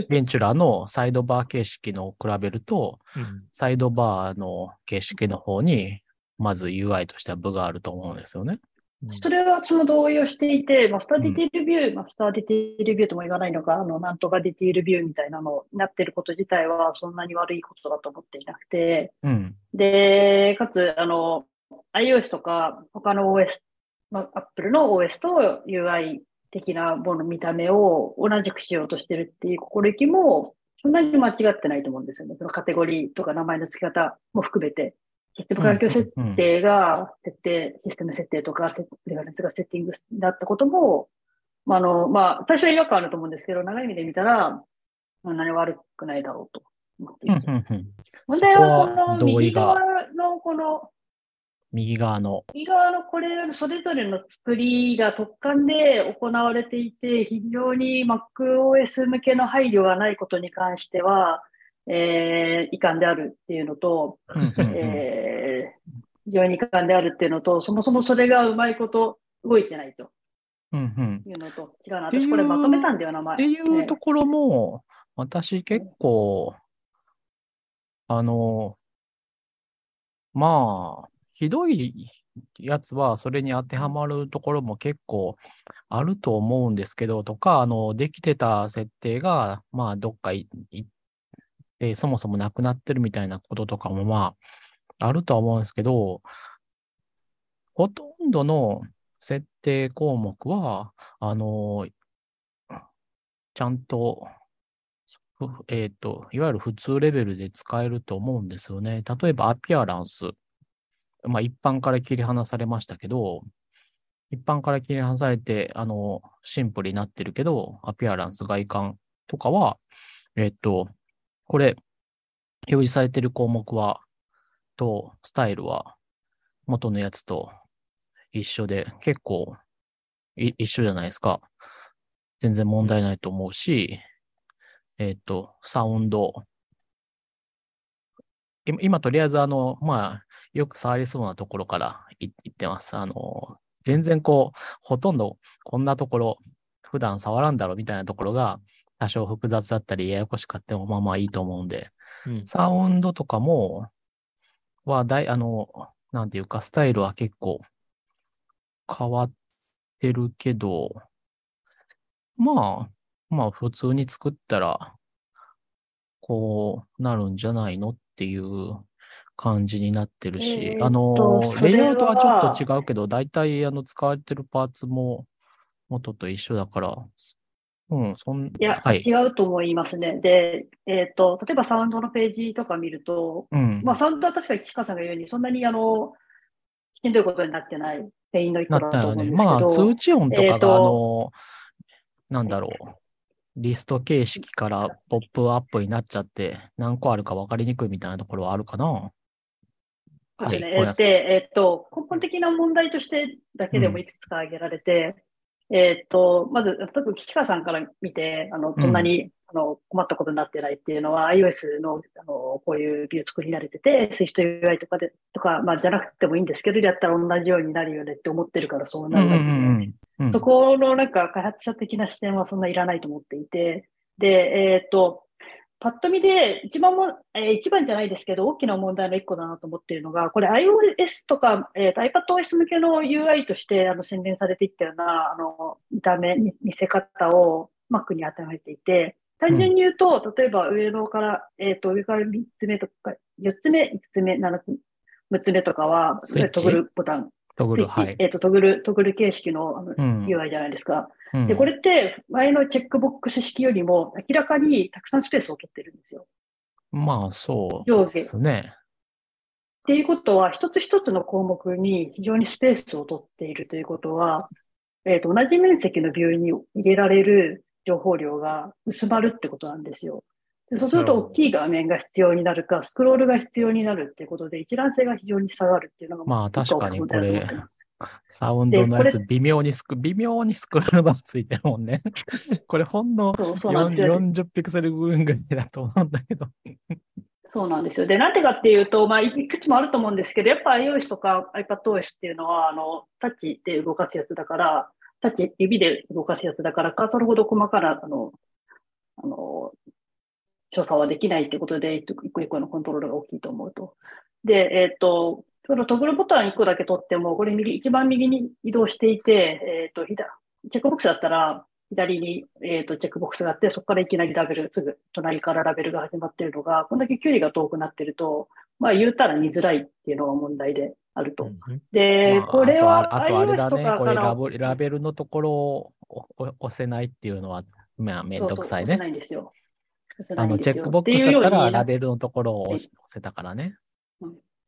ベンチュラのサイドバー形式のを比べると、うんサイドバーの形式の方に、まず UI としては分があると思うんですよね。それはその同意をしていて、 master detail view、master detail view とも言わないのか、あの、なんとか detail view みたいなのになってること自体はそんなに悪いことだと思っていなくて、うん。で、かつ、あの、iOS とか他の OS、まあ、Apple の OS と UI 的なもの、見た目を同じくしようとしてるっていう心意気も、そんなに間違ってないと思うんですよね。そのカテゴリーとか名前の付け方も含めて。システム環境設定が、設定、システム設定とか、レファレンスがセッティングだったことも、まあ、あの、まあ、最初は違和感あると思うんですけど、長い目で見たら、そんなに悪くないだろうと思っていて。問題はこの右側のこの右側の。右側のこれ、それぞれの作りが特感で行われていて、非常に MacOS 向けの配慮がないことに関しては、えー、遺憾であるっていうのと、えー、非常に遺憾であるっていうのと、そもそもそれがうまいこと動いてないとうんうんいうのと、違うな。私これまとめたんだよ、名前。っていうねところも、私結構、あの、まあ、ひどいやつはそれに当てはまるところも結構あると思うんですけど、とか、あの、できてた設定が、まあ、どっかい行って、そもそもなくなってるみたいなこととかも、まあ、あるとは思うんですけど、ほとんどの設定項目は、あの、ちゃんと、えっ、と、いわゆる普通レベルで使えると思うんですよね。例えば、アピアランス。まあ、一般から切り離されましたけど、一般から切り離されて、あの、シンプルになってるけど、アピアランス、外観とかは、えっ、と、これ、表示されてる項目は、と、スタイルは、元のやつと一緒で、結構、一緒じゃないですか。全然問題ないと思うし、えっ、と、サウンド。今、とりあえず、あの、まあ、よく触りそうなところから言ってます。あの、全然こう、ほとんどこんなところ、普段触らんだろうみたいなところが、多少複雑だったり、ややこしかっても、まあまあいいと思うんで、うん。サウンドとかも、は、だい、あの、なんていうか、スタイルは結構変わってるけど、まあ、まあ普通に作ったら、こうなるんじゃないのっていう感じになってるし、あの、レイアウトはちょっと違うけど、大体あの使われてるパーツも元と一緒だから、うん、そん、いや、はい。違うと思いますね。で、えっ、と、例えばサウンドのページとか見ると、うん。まあ、サウンドは確かに岸川さんが言うように、そんなにあの、しんどいことになってない、定員の一個だ。と思うんですけど、まあ、通知音とかが、えーとあの、なんだろう。リスト形式からポップアップになっちゃって、何個あるか分かりにくいみたいなところはあるかな。はい。で、えっと、根本的な問題としてだけでもいくつか挙げられて、えっと、まず、多分岸川さんから見て、あの、そん。なに、あの困ったことになってないっていうのは、iOS の、あの、こういうビュー作り慣れてて、SwiftUI とかで、とか、まあ、じゃなくてもいいんですけど、やったら同じようになるよねって思ってるからそううんうんなるわけで、うん。うん。そこのなんか開発者的な視点はそんないらないと思っていて、で、えっ、と、パッと見で一番も、えー一番じゃないですけど、大きな問題の一個だなと思っているのが、これ iOS とか、えーと iPadOS 向けの UI としてあの宣伝されていったような、あの、見た目、見見せ方を Mac に当てはめていて、単純に言うと、例えば上のから、えっ、と、上から3つ目とか、4つ目、5つ目、7つ目、6つ目とかは、トグルボタン、トグル、はい。えっ、と、トグル、トグル形式のあのうん。UI じゃないですか。うんで、これって前のチェックボックス式よりも明らかにたくさんスペースを取ってるんですよ。まあ、そうですね。ていうことは、一つ一つの項目に非常にスペースを取っているということは、えっ、と、同じ面積のビューに入れられる情報量が薄まるってことなんですよ。でそうすると、大きい画面が必要になるか、スクロールが必要になるっていうことで、一覧性が非常に下がるっていうのが、まあ確かに大きサウンドのやつ微妙にスク、微妙にスクロールバーついてるもんね。これほんのそうそうなんですよ。40ピクセル分ぐらいだと思うんだけど。そうなんですよ。で、なんでかっていうと、まあ、いくつもあると思うんですけど、やっぱ iOS とか iPadOS っていうのは、あの、タッチで動かすやつだから、タッチ、指で動かすやつだから、カーソルほど細かな、あの、あの、操作はできないってことで、一個一個のコントロールが大きいと思うと。で、えっ、と、そのトグルボタン1個だけ取っても、これ右、一番右に移動していて、えっ、と、左、チェックボックスだったら、左に、えっ、と、チェックボックスがあって、そこからいきなりラベル、すぐ隣からラベルが始まっているのが、こんだけ距離が遠くなってると、まあ言うたら見づらいっていうのが問題であると。うんで、まあこれはあとあれだね。これラブラベルのところをお押せないっていうのは、まあめんどくさいねそうそう押せ。ないんですよ。あの、チェックボックスだったらラベルのところを押せたからね。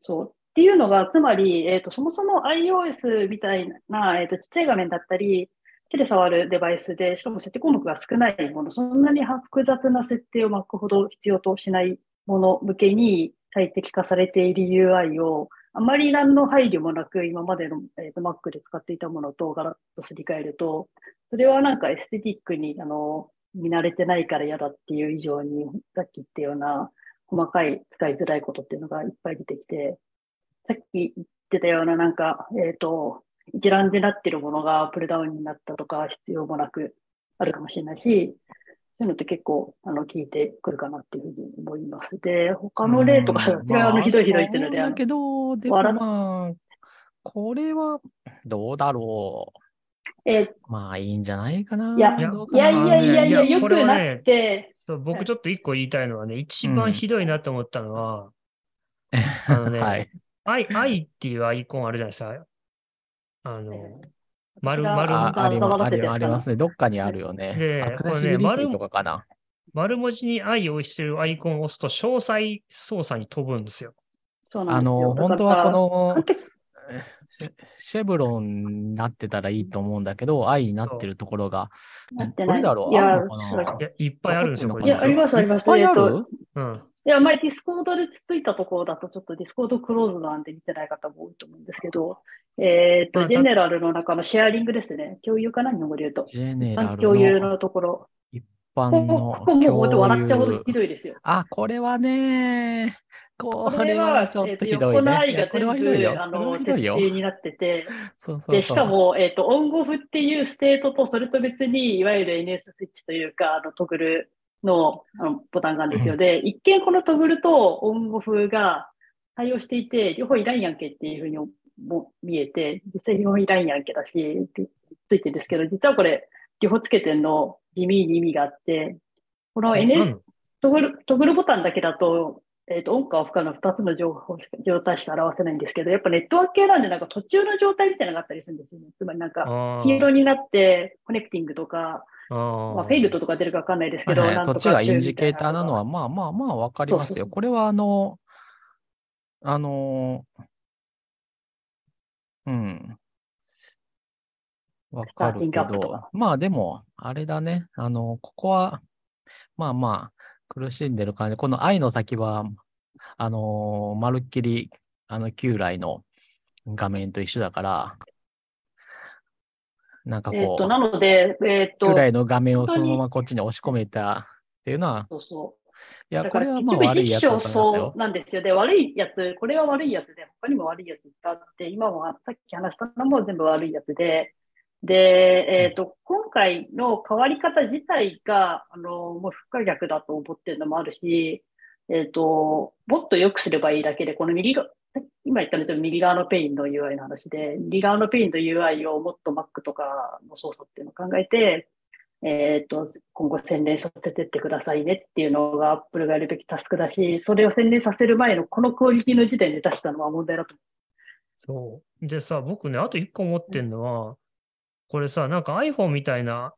そう。っていうのが、つまり、えっ、と、そもそも iOS みたいな、えっ、と、ちっちゃい画面だったり、手で触るデバイスで、しかも設定項目が少ないもの、そんなに複雑な設定を巻くほど必要としないもの向けに最適化されている UI を、あまり何の配慮もなく、今までの、えーと Mac で使っていたものとガラッとすり替えると、それはなんかエステティックに、あの、見慣れてないから嫌だっていう以上に、さっき言ったような細かい使いづらいことっていうのがいっぱい出てきて、さっき言ってたようななんか、えっ、と、一覧でなってるものがプルダウンになったとか必要もなくあるかもしれないし、そういうのって結構、あの、聞いてくるかなっていうふうに思います。で、他の例とか、うん違う、あの、ひどいひどいっていうので、だけど、でも笑まあ、これはどうだろえう。まあいいんじゃないかな。いやいやいなやいやよくなって、そう、はい僕ちょっと一個言いたいのはね、一番ひどいなと思ったのは、あのね はい。愛、愛っていうアイコンあるじゃないですか。あの、丸丸あありまありありますね。ね。どっかにあるよね。でアクセシビリティとかかな。丸文字に愛をしてるアイコンを押すと詳細操作に飛ぶんですよ。そうなんですよ。あの、本当はこの シェ chevron になってたらいいと思うんだけど、 i になってるところが、なってないどれだろう？いやあるのかな？いや、いっぱいあるんですよ、これいや、あります、あります。いっぱいあえっとるうん。いや、前ディスコードでついたところだと、ちょっとディスコードクローズドなんで見てない方も多いと思うんですけど、えっと、まあ General の中の Sharing ですね。共有かな日本語で言うと。 General 共有ののところ。一般ここのここもう本当笑っちゃうほどひどいですよ。あ、これはね、ここれれはは、ちょっとえっと、ひどいね。横の i が全。部、あの、設。定になってて、そうそうそう。で、しかも、えっと、オンオフっていうステートと、それと別に、いわゆる NS スイッチというか、あの、トグルのあのボタンがあるんですよ。で、一見このトグルとオンオフが対応していて、両方いらんやんけっていうふうにも見えて、実際両方いらんやんけだし、ついてるんですけど、実はこれ、両方つけてんの地味に意味があって、この NS toggle、トグルボタンだけだと、えっ、と、オンかオフかの2つの情報状態しか表せないんですけど、やっぱネットワーク系なんで、なんか途中の状態みたいなのがあったりするんですよね。つまりなんか、あ黄色になって、 connecting とか、まあ、フェイルドとか出るかわかんないですけど、はいはい、そっちがイン中ジケーターなのは、みまあまあまあわかりますよ。そうそうこれはあの、あの、うん。わかるけどか、まあでも、あれだね。あの、ここは、まあまあ、苦しんでる感じ。この愛の先は、あの、まるっきり、あの、旧来の画面と一緒だから、なんかたいなえっ、ことう、なので、えっ、と旧、来の画面をそのままこっちに押し込めたっていうのは、そうそう。いや、これはまあ悪いやつだそよう。なんですよ。で、悪いやつ、これは悪いやつで、他にも悪いやつがあって、今はさっき話したのも全部悪いやつで、で、えっ、と、今回の変わり方自体が、あの、もう不可逆だと思ってるのもあるし、えっ、と、もっと良くすればいいだけで、この右が、今言ったのと右側のペインの UI の話で、右側のペインの UI をもっと Mac とかの操作っていうのを考えて、えっ、と、今後洗練させてってくださいねっていうのが Apple がやるべきタスクだし、それを洗練させる前のこのクオリティの時点で出したのは問題だとそう。でさ、僕ね、あと一個思ってんのは、これさ、なんか iPhone みたいな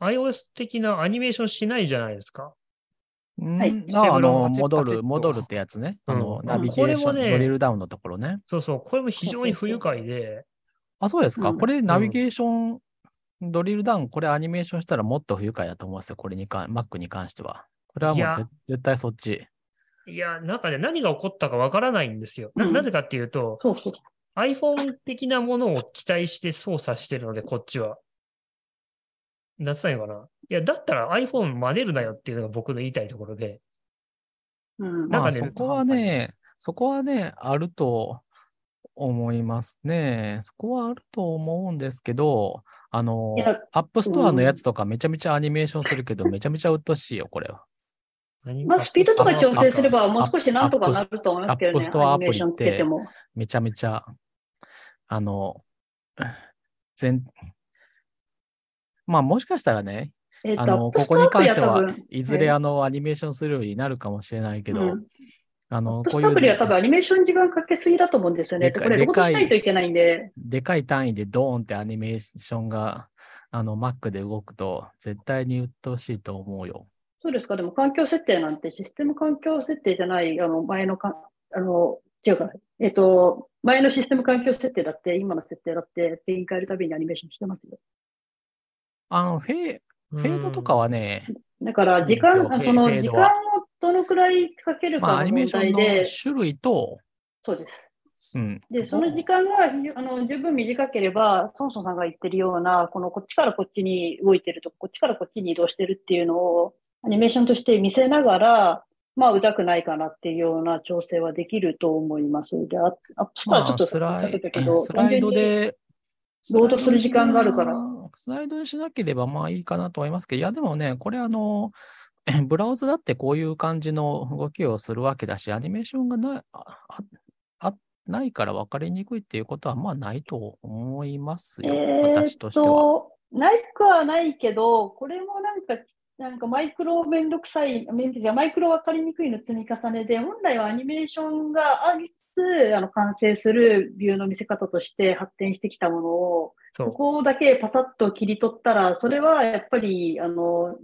iOS 的なアニメーションしないじゃないですか。はいうんああの、戻る、戻るってやつね。あの、うんナビゲーション、ねドリルダウンのところね。そうそう、これも非常に不愉快で、あ、そうですか。うんこれ、ナビゲーション、ドリルダウン、これアニメーションしたらもっと不愉快だと思うんですよ。これに関、Mac に関しては。これはもいう絶対そっち。いや、なんかね、何が起こったかわからないんですよ。なぜかっていうと、iPhone 的なものを期待して操作してるので、こっちは。なんつったらいいのかな。いや、だったら iPhone 真似るなよっていうのが僕の言いたいところで。うん。まあ、なんかねそこはね、そこはね、あると思いますね。そこはあると思うんですけど、あのアップストアのやつとかめちゃめちゃアニメーションするけど、めちゃめちゃうっとしいよ、これは。まあ、スピードとか調整すれば、あもう少しなんとかなると思いますけどね。アップストアアニメーションつけても。めちゃめちゃ、あの、全、まあもしかしたらね、えっとあの、ここに関してはいずれあの、アニメーションするようになるかもしれないけど、うんあの、アップこういうストアプリは多分アニメーション時間かけすぎだと思うんですよね。でかこれロードでかいしないといけないんで。でかい単位でドーンってアニメーションが、あの、Mac で動くと、絶対に鬱陶しいと思うよ。そうですか。でも環境設定なんてシステム環境設定じゃない、あの、前のか、あの、違うか。えっと、前のシステム環境設定だって、今の設定だって、ペイン変えるたびにアニメーションしてますよ。あの、フェ、フェードとかはね、だから、時間、その時間をどのくらいかけるまあ、アかの問ニメーションの題で、種類と、そうです。うん。で、その時間があの十分短ければ、ソンソンさんが言ってるような、このこっちからこっちに動いてるとか、こっちからこっちに移動してるっていうのを、アニメーションとして見せながら、まあ、うざくないかなっていうような調整はできると思います。で、アップストアちょっまあ、とスライ避けたけど、スライドで、ロードする時間があるからスライドにしなければまあいいかなと思いますけど、いやでもね、これあの、ブラウザだってこういう感じの動きをするわけだし、アニメーションがない、ないから分かりにくいっていうことはまあないと思いますよ、えー私としては。ないくはないけど、これもなんか、なんかマイクロめんどくさい、めんどくさいマイクロ分かりにくいの積み重ねで、本来はアニメーションがありつつ、あの、完成するビューの見せ方として発展してきたものを、そ。こだけパサッと切り取ったら、それはやっぱり、あの、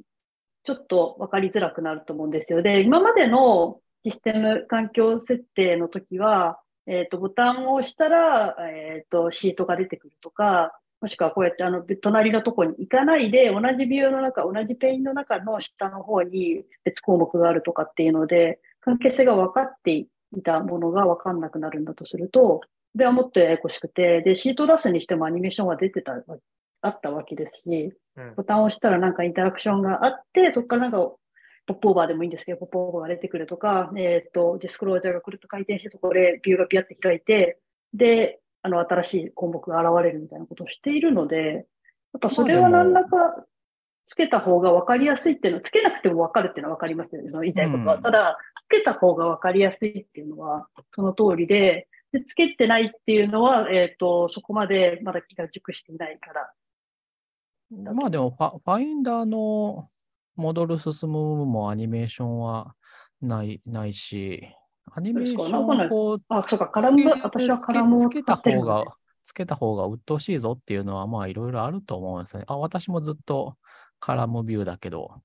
ちょっと分かりづらくなると思うんですよ。で、今までのシステム環境設定の時は、えっ、と、ボタンを押したら、えっ、と、シートが出てくるとか、もしくはこうやってあの、隣のとこに行かないで、同じビューの中、同じペインの中の下の方に別項目があるとかっていうので、関係性が分かっていたものが分かんなくなるんだとすると、それはもっとややこしくて、で、シート出すにしてもアニメーションは出てた、あったわけですし、うん。ボタンを押したらなんかインタラクションがあって、そこからなんかポップオーバーでもいいんですけど、ポップオーバーが出てくるとか、えっ、と、 disclosure がくるっと回転して、そこでビューがピャって開いて、で、あの、新しい項目が現れるみたいなことをしているので、やっぱそれは何らかつけた方が分かりやすいっていうのは、つけなくても分かるっていうのは分かりますよね、その言いたいことは。うん。ただ、つけた方が分かりやすいっていうのは、その通りで、でつけてないっていうのは、えっ、と、そこまでまだ気が熟していないから。まあでもファ、ファインダーのモドル進むもアニメーションはない、ないし、アニメーションをこう、あ、そうか、カラム、私はカラムをつけた方が、つけた方が鬱陶しいぞっていうのは、まあいろいろあると思うんですね。あ、私もずっとカラムビューだけど、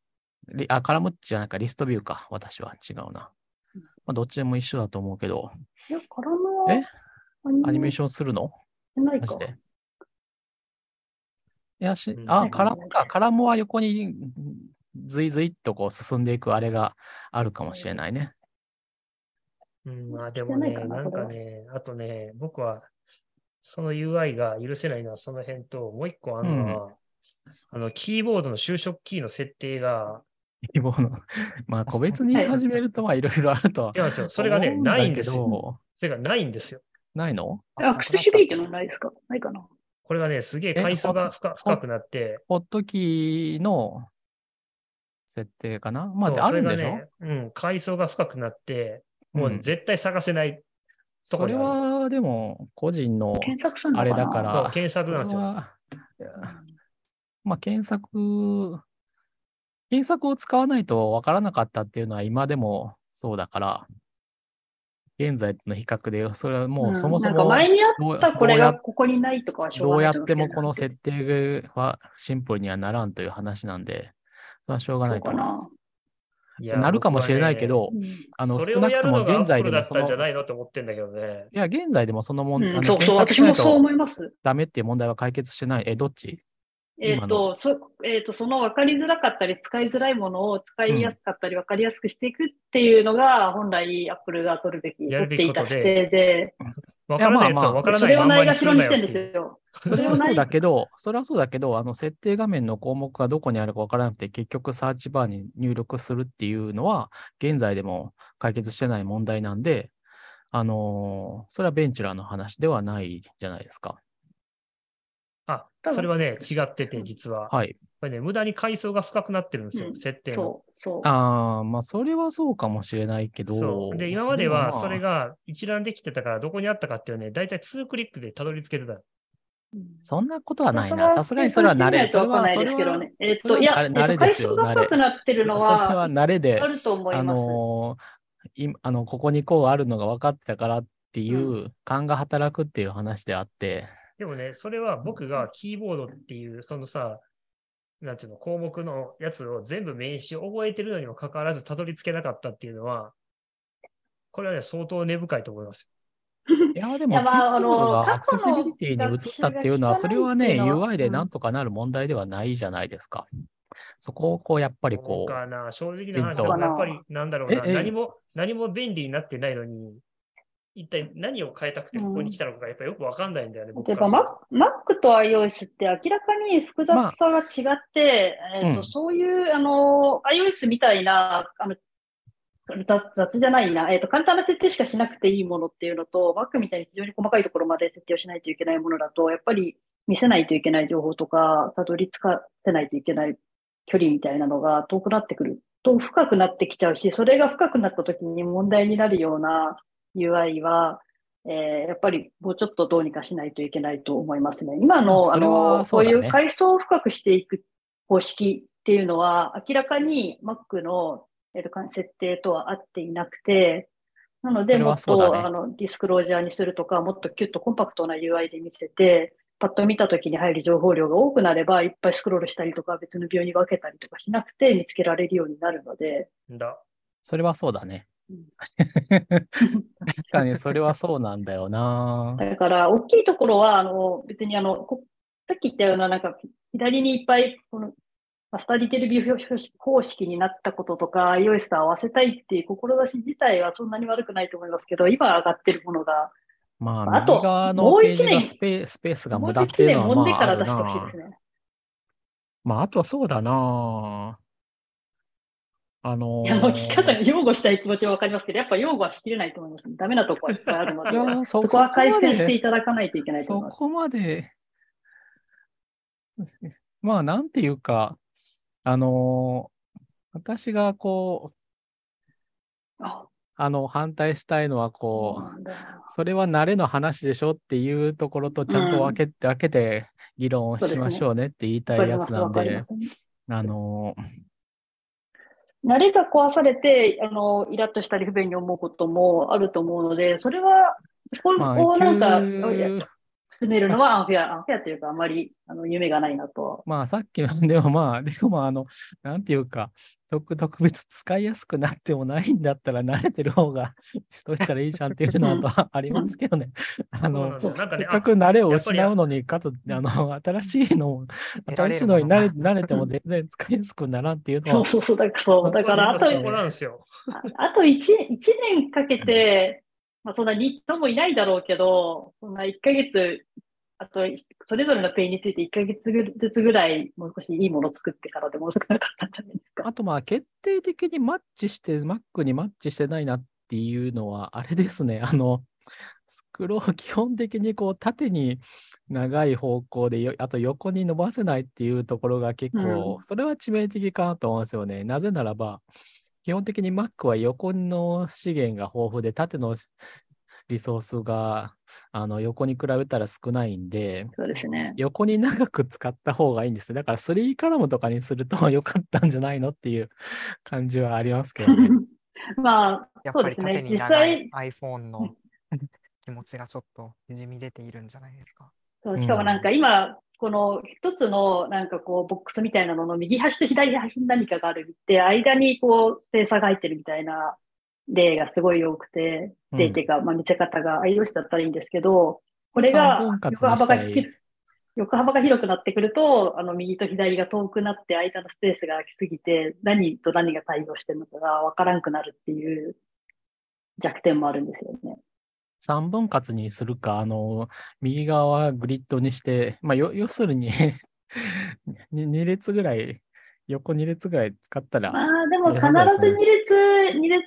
リあ、カラムじゃないか、リストビューか、私は違うな。うんまあ、どっちでも一緒だと思うけど、いや、カラムはえ？アニメーシションするの？ないかマジ。で？いやしう、んあ、はいカラムか。カラムは横にずいずいっとこう進んでいくあれがあるかもしれないね。うん、まあでもね、なんかね、あとね、僕はその UI が許せないのはその辺と、もう一個あるのは、あの、キーボードの就職キーの設定が、希望の。まあ、個別に始めると、まあ、いろいろあるとは違うんですよ。それがね、ないんですよ。よ。それがないんですよ。ないの？アクセシビリティのないですか？ないかな？これがね、すげえ階層が深深くなって、ホットキーの設定かな？まあ、あるんでしょ？ね、うん、階層が深くなって、もう絶対探せない。それは、でも、個人のあれだから、検索なんですよ。まあ、検索、検索を使わないとわからなかったっていうのは今でもそうだから、現在との比較で、それはもううんそもそなんかも前にあどうったこれがここにないとかはしょうどうがないと思やってもこの設定はシンプルにはならんという話なんで、それはしょうがないと思います。いやなるかもしれないけ、ど、うんあの少なくとも現在でもその、んじゃないのいと思ってんだけどね。や、現在でもその問題、あのうんそうそう、検索しない私もそうと思います。ダメっていう問題は解決してない。え、どっち？えっ、と、そ、えっ、と、その分かりづらかったり、使いづらいものを使いやすかったり、分かりやすくしていくっていうのが、本来、アップルが取るべき、取っていた姿勢で、わからないやつはわからそれをないないまんまにがしろにしてんですよ。それはそうだけど、それはそうだけど、あの、設定画面の項目がどこにあるかわからなくて、結局サーチバーに入力するっていうのは、現在でも解決してない問題なんで、あのーそれはベンチュラーの話ではないじゃないですか。あそれはね、違ってて、実は。やっはい。ぱりね、無駄に階層が深くなってるんですよ、うん設定の。そう、そう。ああ、まあ、それはそうかもしれないけど、そう。で、今まではそれが一覧できてたから、どこにあったかっていうね、だいたい2クリックでたどり着けてた。うんそんなことはないな。さすがにそれは慣れ。それは、それは、ね、えっそれはと、いや、慣れですよ層が深くなってるのそれはは、慣れであ、ると思いあます。のーいあの、ここにこうあるのが分かってたからっていう勘が働くっていう話であって、でもね、それは僕がキーボードっていう、そのさ、なんていうの、項目のやつを全部名詞を覚えてるのにもかかわらずたどり着けなかったっていうのは、これはね、相当根深いと思いますいや、でも、キーボードがアクセシビリティに移ったっていうのは、それはね、UI でなんとかなる問題ではないじゃないですか。そこをこう、やっぱりよ。こう、かな、正直な話きちんとは、やっぱりなんだろうな、ええ。何も、何も便利になってないのに、一体何を変えたくてここに来たのかがやっぱよくわかんないんだよね、僕例えばからする Mac, と iOS って明らかに複雑さが違って、えっとうん。そういうあの iOS みたいなあの雑雑じゃないな、えっと簡単な設定しかしなくていいものっていうのと、Mac みたいに非常に細かいところまで設定をしないといけないものだと、やっぱり見せないといけない情報とか、たどり着かせないといけない距離みたいなのが遠くなってくると深くなってきちゃうし、それが深くなった時に問題になるような UI は、えーやっぱりもうちょっとどうにかしないといけないと思いますね。今の、あの、そだねこういう階層を深くしていく方式っていうのは、明らかに Mac の、えーとか設定とは合っていなくて、なので、もっと、ねあのディスクロージャーにするとか、もっとキュッとコンパクトな UI で見せて、パッと見たときに入る情報量が多くなれば、いっぱいスクロールしたりとか、別の秒に分けたりとかしなくて見つけられるようになるので、んだ。それはそうだねうん。確かにそれはそうなんだよな。だから、大きいところは、あの、別にあの、こさっき言ったような、なんか、左にいっぱい、この、マスターディテールビュー方式になったこととか、iOS と合わせたいっていう志自体はそんなに悪くないと思いますけど、今上がってるものが、まあ、あともう一年スペースが無駄っ1年ていうのは揉んでからまあある出してほしいなです。ね。まあ、あとはそうだな。あのいや、もう聞き方に擁護したい気持ちはわかりますけど、やっぱ擁護はしきれないと思います。ダメなところはいっぱいあるのいで、や、そそこは改善していただかないといけないとそ思います。こまで、まあ、なんていうか、あの私がこう、ああの、反対したいのは、こう、それは慣れの話でしょっていうところと、ちゃんと分けて、分けて議論をしましょうねって言いたいやつなんでわかりま、すあの、慣れが壊されて、あの、イラッとしたり不便に思うこともあると思うので、それは、そこまあ、をなんか、急進めるのはアンフェア、アンフェアというか、あまり、あの、夢がないなと。まあさっきの、でもまあ、でもまああの、なんていうか、特特別使いやすくなってもないんだったら慣れてる方がしとしたらいいじゃんっていうのはありますけどね。あそう。なのせっかく慣れを失うのに、かつ、あの、新しいの、新しいののに慣れ慣れても全然使いやすくならんっていうのはそう、そうそう、だから、そう、だから、あと、そこなんですよ。ああと一一年かけて、まあ、そんなに人もいないだろうけど、そんな1ヶ月、あと、それぞれのペイについて1ヶ月ずつぐらい、もう少しいいものを作ってからでも遅くなかったんじゃないですか。あとまあ決定的にマッチして、Mac にマッチしてないなっていうのは、あれですね、あの、スクロール、基本的にこう縦に長い方向でよ、あと横に伸ばせないっていうところが結構、うそれは致命的かなと思うんですよね。なぜならば、基本的に Mac は横の資源が豊富で、縦のリソースがあの横に比べたら少ないんで、そうですね。横に長く使った方がいいんです。だから3カラムとかにすると良かったんじゃないのっていう感じはありますけどね。まあ、やっぱりそうですね縦に実長い際 iPhone の 気持ちがちょっとにじみ出ているんじゃないですか。そうしかもなんか今、この一つのなんかこうボックスみたいなのの右端と左端に何かがあるって、間にこう精査が入ってるみたいな例がすごい多くて、うん例っていうか、まあ見せ方が iOS だったらいいんですけど、これが横幅が広横幅が広くなってくると、あの右と左が遠くなって間のスペースが空きすぎて、何と何が対応してるのかがわからんくなるっていう弱点もあるんですよね。三分割にするか、あの、右側はグリッドにして、まあ、よ要するに 2列ぐらい、横2列ぐらい使ったら、まあでも必ず良さそうですね2列、二列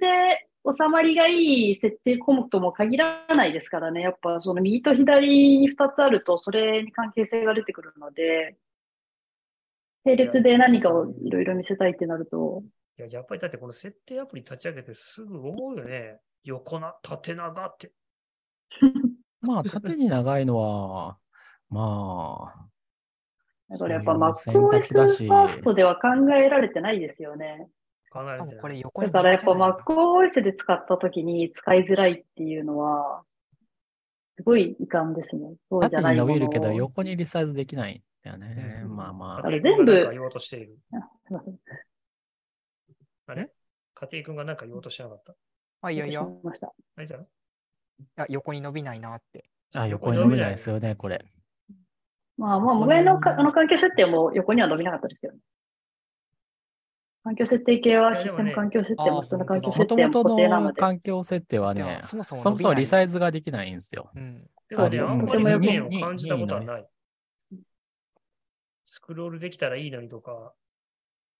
で収まりがいい設定項目とも限らないですからね。やっぱその右と左に2つあると、それに関係性が出てくるので、並列で何かをいろいろ見せたいってなると、いや、やっぱりだってこの設定アプリ立ち上げてすぐ思うよね。横な、縦長って。まあ、縦に長いのは、まあ、だからやっぱ MacOS 択だしファーストでは考えられてないですよね。考え多分てない。これだからやっぱ MacOS で使った時に使いづらいっていうのは、すごい遺憾ですね。そうじ縦にゃないものを伸びるけど、横にリサイズできないんだよね。うんまあまああ。れ全部君がなんか言おうとしている。あれ？家庭君がなんか言おうとしなかった？あ、いやいや、い失礼しました何じゃや横に伸びないなって。あ、横に伸びないですよね、これ。まあまあ、前のかあの環境設定も横には伸びなかったですよね。環境設定系はいシステム環境設定もあー普通の環境も設定もともとの固定なので。環境設定はいねや、そもそもそもそもリサイズができないんですよ。うん。でもね、そうあんまりを感じたことはない。スクロールできたらいいのにとか。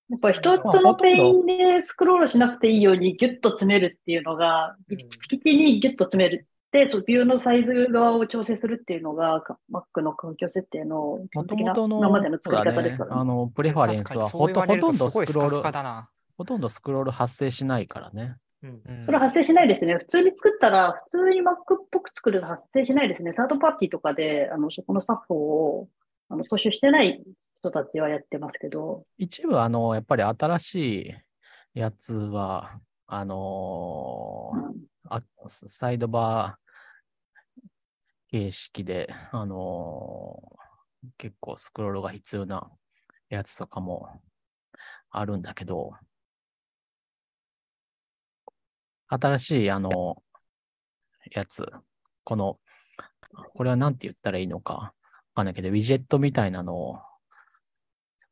やっぱ一つのペインでスクロールしなくていいようにギュッと詰めるっていうのが、うんキチキチにギュッと詰める。で、そうビューのサイズ側を調整するっていうのが、か Mac の環境設定の基本的な今までの作り方ですからね。あの、プレファレンスはほとほとんどスカススクロール、カだな。ほとんどスクロール発生しないからね。うん。うんそれは発生しないですね。普通に作ったら、普通に Mac っぽく作ると発生しないですね。サードパーティーとかで、あの、そこの作法を、あの、踏襲してない人たちはやってますけど、一部、あの、やっぱり新しいやつは、あのーうん。あサイドバー形式で、あのー結構スクロールが必要なやつとかもあるんだけど、新しい、あの、やつ、この、これは何て言ったらいいのか、わかんないけど、ウィジェットみたいなのを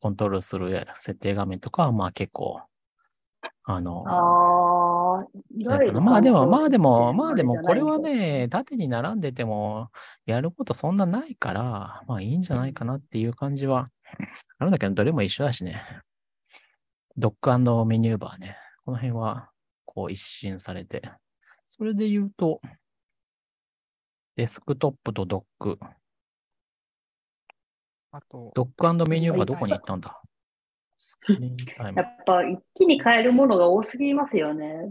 コントロールする設定画面とかは、まあ結構、あの、いわゆるまあでも、まあでも、まあでも、これはね、縦に並んでても、やることそんなないから、まあいいんじゃないかなっていう感じはあるんだけど、どれも一緒だしね。ドックメニューバーね。この辺は、こう一新されて。それで言うと、デスクトップとドック。あと、ドックメニューバーどこに行ったんだ？や。っぱ一気に変えるものが多すぎますよね。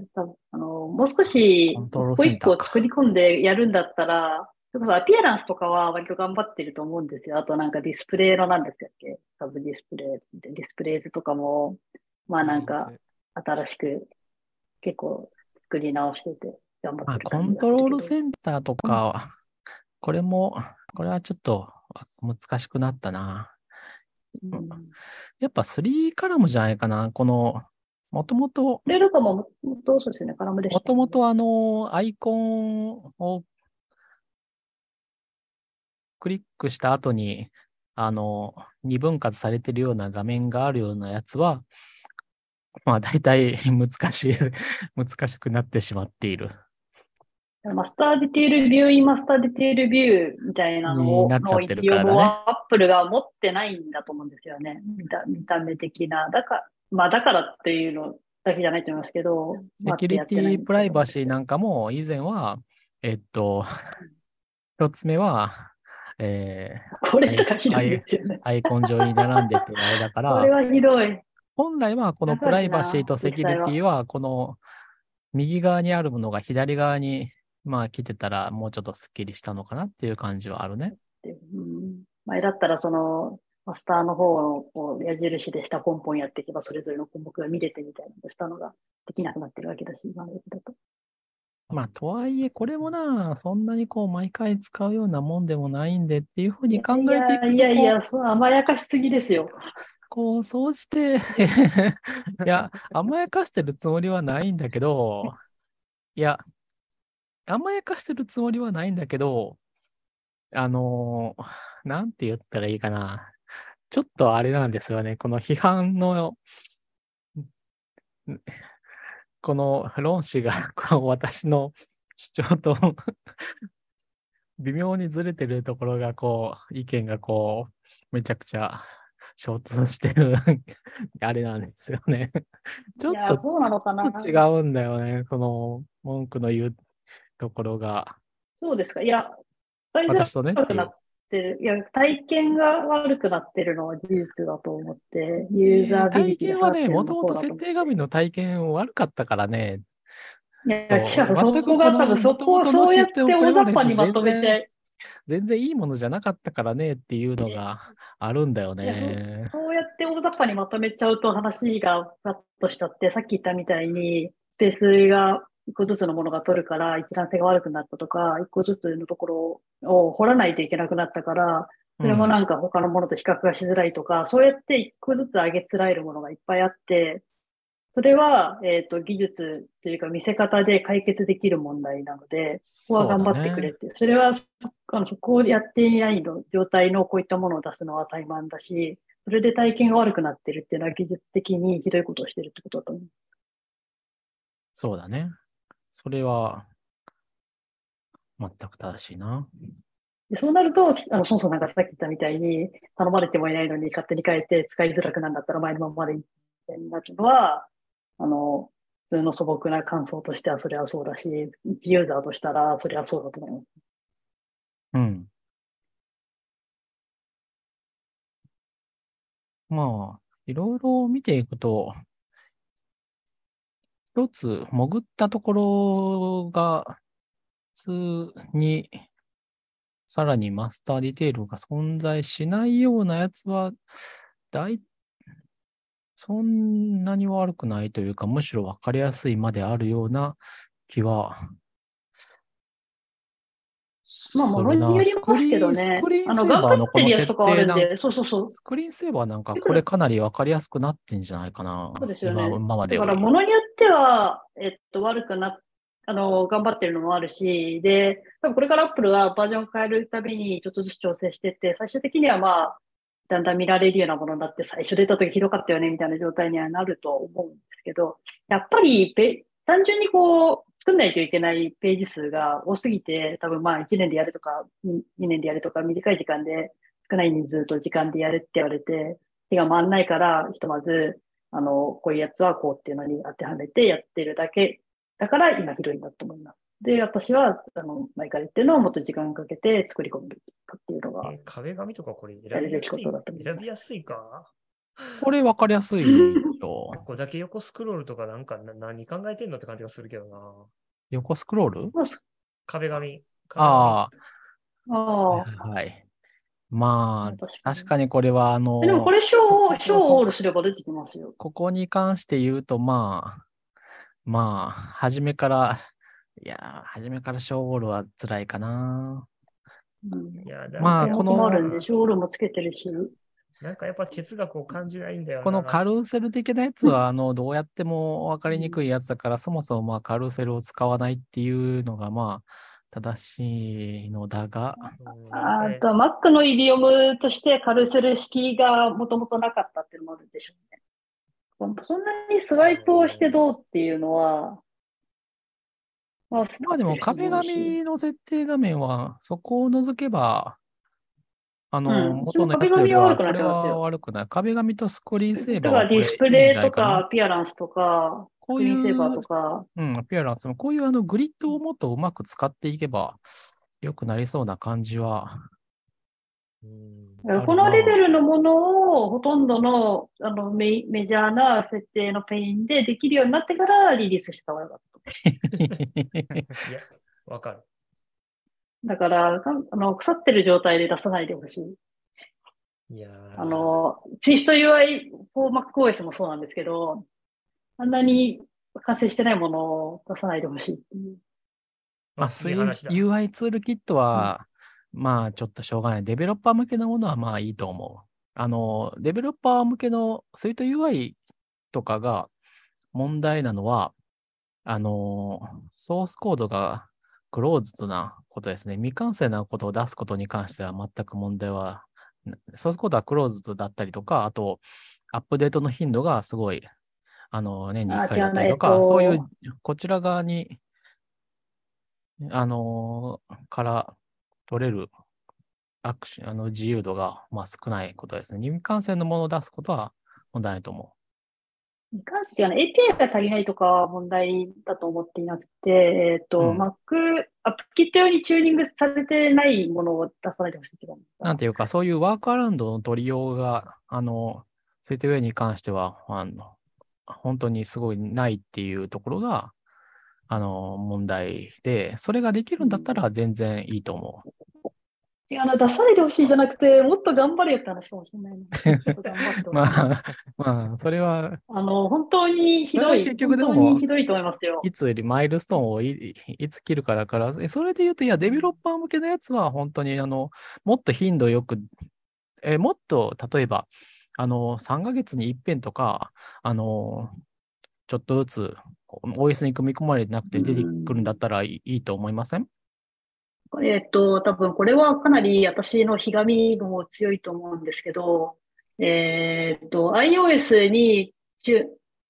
あのもう少しコントロール一個センターか一個作り込んでやるんだったら、アピアランスとかは割と頑張ってると思うんですよ。あとなんかディスプレイのなんですっけ？サブディスプレイ、ディスプレイズとかも、まあなんか新しく結構作り直してて頑張まあ、ってるコントロールンセンターとか、これも、これはちょっと難しくなったな。やっぱ3カラムじゃないかな。この、もともと、これとかも、そうですね、カラムでした、もともとあの、アイコンをクリックした後に、あの、二分割されてるような画面があるようなやつは、まあ大体難しい、難しくなってしまっている。master detail view in master detail view みたいなのを、になっちゃってるからねアップルが持ってないんだと思うんですよね。見た見た目的な。だから、まあだからっていうのだけじゃないと思いますけど。セキュリティプライバシーなんかも以前は、えっと、一つ目は、えーこれがひどいですよね。アイコン上に並んでてあれだから、これはひどい。本来はこのプライバシーとセキュリティは、この右側にあるものが左側にまあ来てたらもうちょっとスッキリしたのかなっていう感じはあるね。うん、前だったらその、マスターの方の矢印で下ポンポンやっていけば、それぞれの項目が見れてみたいなしたのができなくなってるわけだし、今のやつだと。まあ、とはいえ、これもな、そんなにこう、毎回使うようなもんでもないんでっていうふうに考えていくと、いやいやいや、そう甘やかしすぎですよ。こう、総じて いや、甘やかしてるつもりはないんだけど、いや、甘やかしてるつもりはないんだけど、あのーなんて言ったらいいかな。ちょっとあれなんですよね。この批判の、んこの論旨が、こ の私の主張と微妙にずれてるところが、こう、意見がこう、めちゃくちゃ衝突してる あれなんですよね。ちょっとそうなのかな。違うんだよね。この文句の言うところが。そうですか。いや、使いづら私とね。くなってる。いや、体験が悪くなってるのは事実だと思って、ユーザービ体験はね、もともと設設定画面の体験悪かったからね。いや、そこが多分、そこをそうやって大雑把にまとめて、全然いいものじゃなかったからねっていうのがあるんだよね。そうやって大雑把にまとめちゃうと話がふわっとしちゃって、さっき言ったみたいに、スペースが一個ずつのものが取るから一覧性が悪くなったとか、一個ずつのところを掘らないといけなくなったから、それもなんか他のものと比較がしづらいとか、そうやって一個ずつ上げつらえるものがいっぱいあって、それは、えっ、と、技術というか見せ方で解決できる問題なので、ここは頑張ってくれって。それは、あのそこをやっていないの状態のこういったものを出すのは怠慢だし、それで体験が悪くなってるっていうのは技術的にひどいことをしてるってことだと思う。そうだね。それは全く正しいな。でそうなると、あの、そもそもなんかさっき言ったみたいに、頼まれてもいないのに勝手に変えて使いづらくなるんだったら前のままでいいみたいになるのは、あの、普通の素朴な感想としてはそれはそうだし、一ユーザーとしたらそれはそうだと思います。うん。まあ、いろいろ見ていくと、一つ潜ったところが、普通に、さらにマスターディテールが存在しないようなやつは、大、そんなに悪くないというか、むしろ分かりやすいまであるような気はまあ、ものによりますけどね。スクリーンセーバー頑張ってのこの設るやつとかある定なんんで、そうそうそう。スクリーンセーバーなんかこれかなりわかりやすくなってんじゃないかな。そうですよね今今までだから、ものによっては、えっと、悪くな、あの、頑張ってるのもあるし、で、多分これから Apple はバージョンを変えるたびにちょっとずつ調整してって、最終的にはまあ、だんだん見られるようなものになって、最初出た時ひどかったよね、みたいな状態にはなると思うんですけど、やっぱりペ、単純にこう、作んないといけないページ数が多すぎて、多分まあ1年でやるとか、2年でやるとか、短い時間で、少ない人数と時間でやるって言われて、手が回んないから、ひとまず、あの、こういうやつはこうっていうのに当てはめてやってるだけ。だから今ひどいんだと思います。で、私は、あの、前から言ってるのはもっと時間かけて作り込むべきかっていうのが、え壁紙とかこれ選びやすい選びやすいか？これわかりやすいよ。ここだけ横スクロールとかなんかな何考えてんのって感じがするけどな。横スクロール？壁紙。あああ、あはい。まあ、確かに確かにこれは、あの、でもこれ、小を、小をオールすれば出てきますよ。ここに関して言うと、まあ、まあ、初めから、いやー、初めから小オールは辛いかな。うんいや、まあこのこのもあるんで、小オールもつけてるし。なんかやっぱ哲学を感じないんだよな。このカルーセル的なやつは、あの、どうやっても分かりにくいやつだから、そもそもまあカルーセルを使わないっていうのが、まあ、正しいのだが、うんあと、Mac のイディオムとしてカルセル式がもともとなかったっていうのもあるでしょうね。そんなにスワイプをしてどうっていうのは、まあ、まあでも壁紙の設定画面は、そこを除けば、あの、うん。元のやつより壁紙はは、悪くなってますよ。これは悪くない。壁紙とスクリーンセーだバーはディスプレイとか、アピアランスとか、こういスクリーンセーバーうと、か、うん、アピアランスも、こういうあのグリッドをもっとうまく使っていけば、良くなりそうな感じは、このレベルのものをほとんどのあのメメジャーな設定のペインでできるようになってからリリースした方がよかった。いや、わかる。だから、あの腐ってる状態で出さないでほしい。いやーあの、Swift UI for MacOS もそうなんですけど、あんなに完成してないものを出さないでほしいっていう。まあ、UI ツールキットは、まあ、ちょっとしょうがない。デベロッパー向けのものはまあいいと思う。あの、デベロッパー向けのスイート UI とかが問題なのは、あの、ソースコードがクローズドなことですね。未完成なことを出すことに関しては全く問題は、ソースコードはクローズドだったりとか、あと、アップデートの頻度がすごい、あの、年に1回だったりとか、とそういう、こちら側に、あのから取れるアクション、あの自由度が、まあ、少ないことですね。未完成のものを出すことは問題ないと思に関してはね、API が足りないとかは問題だと思っていなくて、えっ、と、うん Mac、アップキット用にチューニングされてないものを出さないでほしいって感じう。なんていうか、そういうワークアラウンドの取りようが、あの、そういった上に関しては、あの、本当にすごいないっていうところが、あの、問題で、それができるんだったら全然いいと思う。違うな、出さないでほしいじゃなくて、もっと頑張れよって話かもしれないな。ちょっと頑張ってほしい まあ、まあ、それは、あの、本当にひどい結局でも本当にひどいと思いますよ。いつよりマイルストーンをいいつ切るかだから、えそれで言うと、いや、デベロッパー向けのやつは本当に、あの、もっと頻度よく、えもっと、例えば、あの、3ヶ月に一遍とか、あの、ちょっとずつ OS に組み込まれてなくて出てくるんだったらいいいいと思いません？えっと、多分これはかなり私のひがみも強いと思うんですけど、えっと、iOS に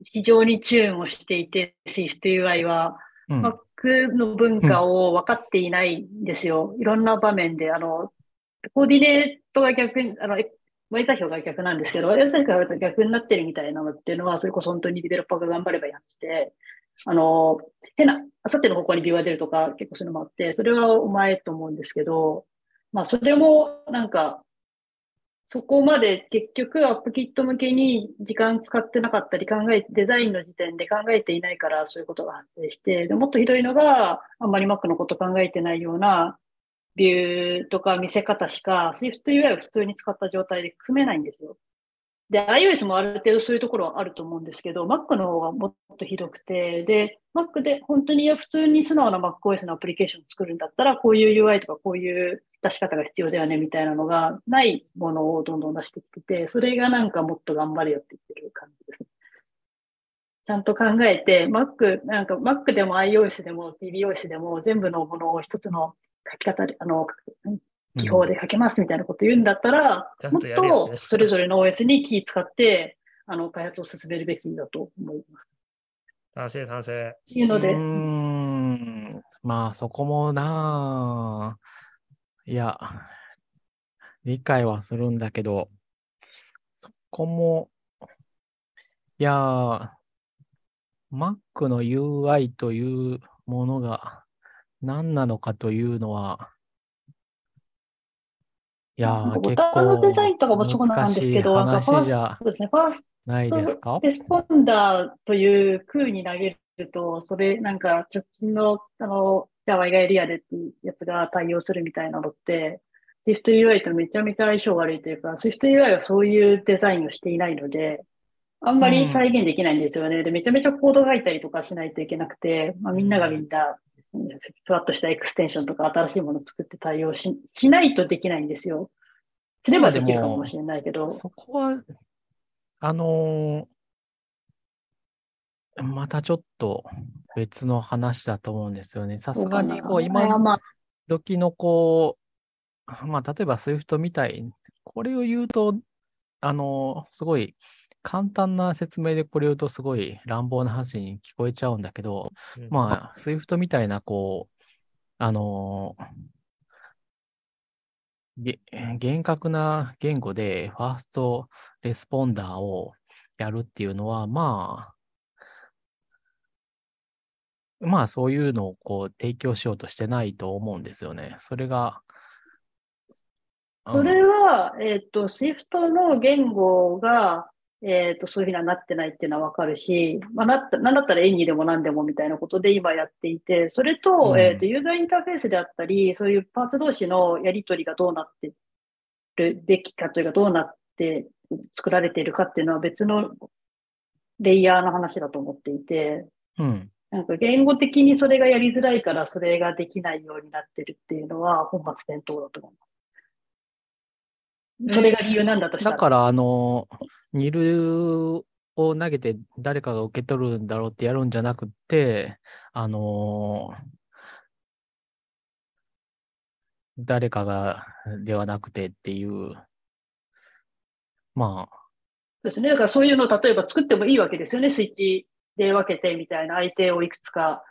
非常にチューンをしていて、SwiftUI は、うん。Mac の文化を分かっていないんですよ。いろんな場面で、あの、コーディネートが逆に、あの、え割座標が逆なんですけど、割座標が逆になってるみたいなのっていうのは、それこそ本当にデベロッパーが頑張ればやって、あの、変な、あさっての方向にビューが出るとか、結構そういうのもあって、それはお前と思うんですけど、まあ、それも、なんか、そこまで結局アップキット向けに時間使ってなかったり考え、デザインの時点で考えていないからそういうことが発生して、でもっとひどいのが、あんまり Mac のこと考えてないようなビューとか見せ方しか SwiftUI を普通に使った状態で組めないんですよ。で、iOS もある程度そういうところはあると思うんですけど、Mac の方がもっとひどくて、で、Mac で本当に普通に素直な MacOS のアプリケーションを作るんだったら、こういう UI とかこういう出し方が必要だよねみたいなのがないものをどんどん出してきてて、それがなんかもっと頑張れよって言ってる感じですね。ちゃんと考えて、Mac、なんか Mac でも iOS でも tvOS でも全部のものを一つの書き方で、あの、記法で書けますみたいなこと言うんだったら、ちゃんもっとそれぞれの OS にキー使って、あの、開発を進めるべきだと思います。賛成、賛成。いうのでうー、ん。まあ、そこもなあいや、理解はするんだけど、そこも、いやー、Mac の UI というものが何なのかというのは、いやボタンのデザインとかも構そうなんですけど、なんかファー話じゃそうですね、ファースないですか？トレスポンダーという空に投げると、それなんか直近の、あの、Java 以外リアでってやつが対応するみたいなのって、SwiftUI とめちゃめちゃ相性悪いというか、SwiftUI はそういうデザインをしていないので、あんまり再現できないんですよね。で、めちゃめちゃコード書いたりとかしないといけなくて、まあ、みんながみんな、うんふわっとしたエクステンションとか新しいものを作って対応ししないとできないんですよ。すればできるかもしれないけど。そこは、あのーまたちょっと別の話だと思うんですよね。さすがに、こう、今時のこう、まあ、例えば Swift みたい、これを言うと、あのーすごい簡単な説明でこれを言うとすごい乱暴な話に聞こえちゃうんだけど、うんまあ、Swift みたいな、こう、あのーげ厳格な言語でファーストレスポンダーをやるっていうのは、まあ、まあそういうのをこう提供しようとしてないと思うんですよね。それが、うんそれは、えっと、Swift の言語が、えっと、そういうふうにはなってないっていうのはわかるし、まあ、なった、なんだったら演技でも何でもみたいなことで今やっていて、それと、うんえっと、ユーザーインターフェースであったり、そういうパーツ同士のやりとりがどうなってるべきかというか、どうなって作られているかっていうのは別のレイヤーの話だと思っていて、うん。なんか言語的にそれがやりづらいからそれができないようになってるっていうのは本末転倒だと思います。それが理由なんだとしたら。だから、あの、ニルを投げて誰かが受け取るんだろうってやるんじゃなくて、あの、誰かがではなくてっていう、まあ、そうですね。だからそういうのを例えば作ってもいいわけですよね。スイッチで分けてみたいな相手をいくつか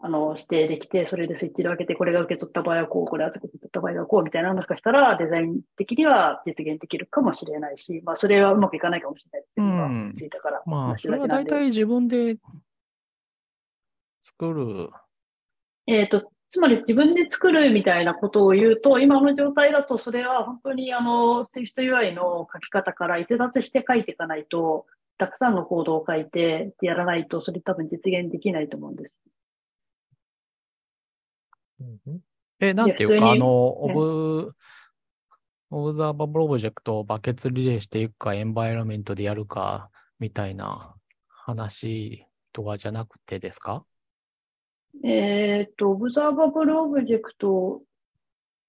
あの指定できて、それでスイッチで分けて、これが受け取った場合はこう、これが受け取った場合はこうみたいなのもしかしたらデザイン的には実現できるかもしれないし、まあそれはうまくいかないかもしれないですけど、うんついたからまあ、話それは。大体自分で作る。えっ、と、つまり自分で作るみたいなことを言うと、今の状態だとそれは本当にあの、SwiftUI の書き方から逸脱して書いていかないと、たくさんのコードを書いてやらないと、それ多分実現できないと思うんです。うんえ、なんていうか、あの、オブ、 Observable Object をバケツリレーしていくか、 Environment でやるか、みたいな話とかじゃなくてですか？えっ、と、 Observable Object、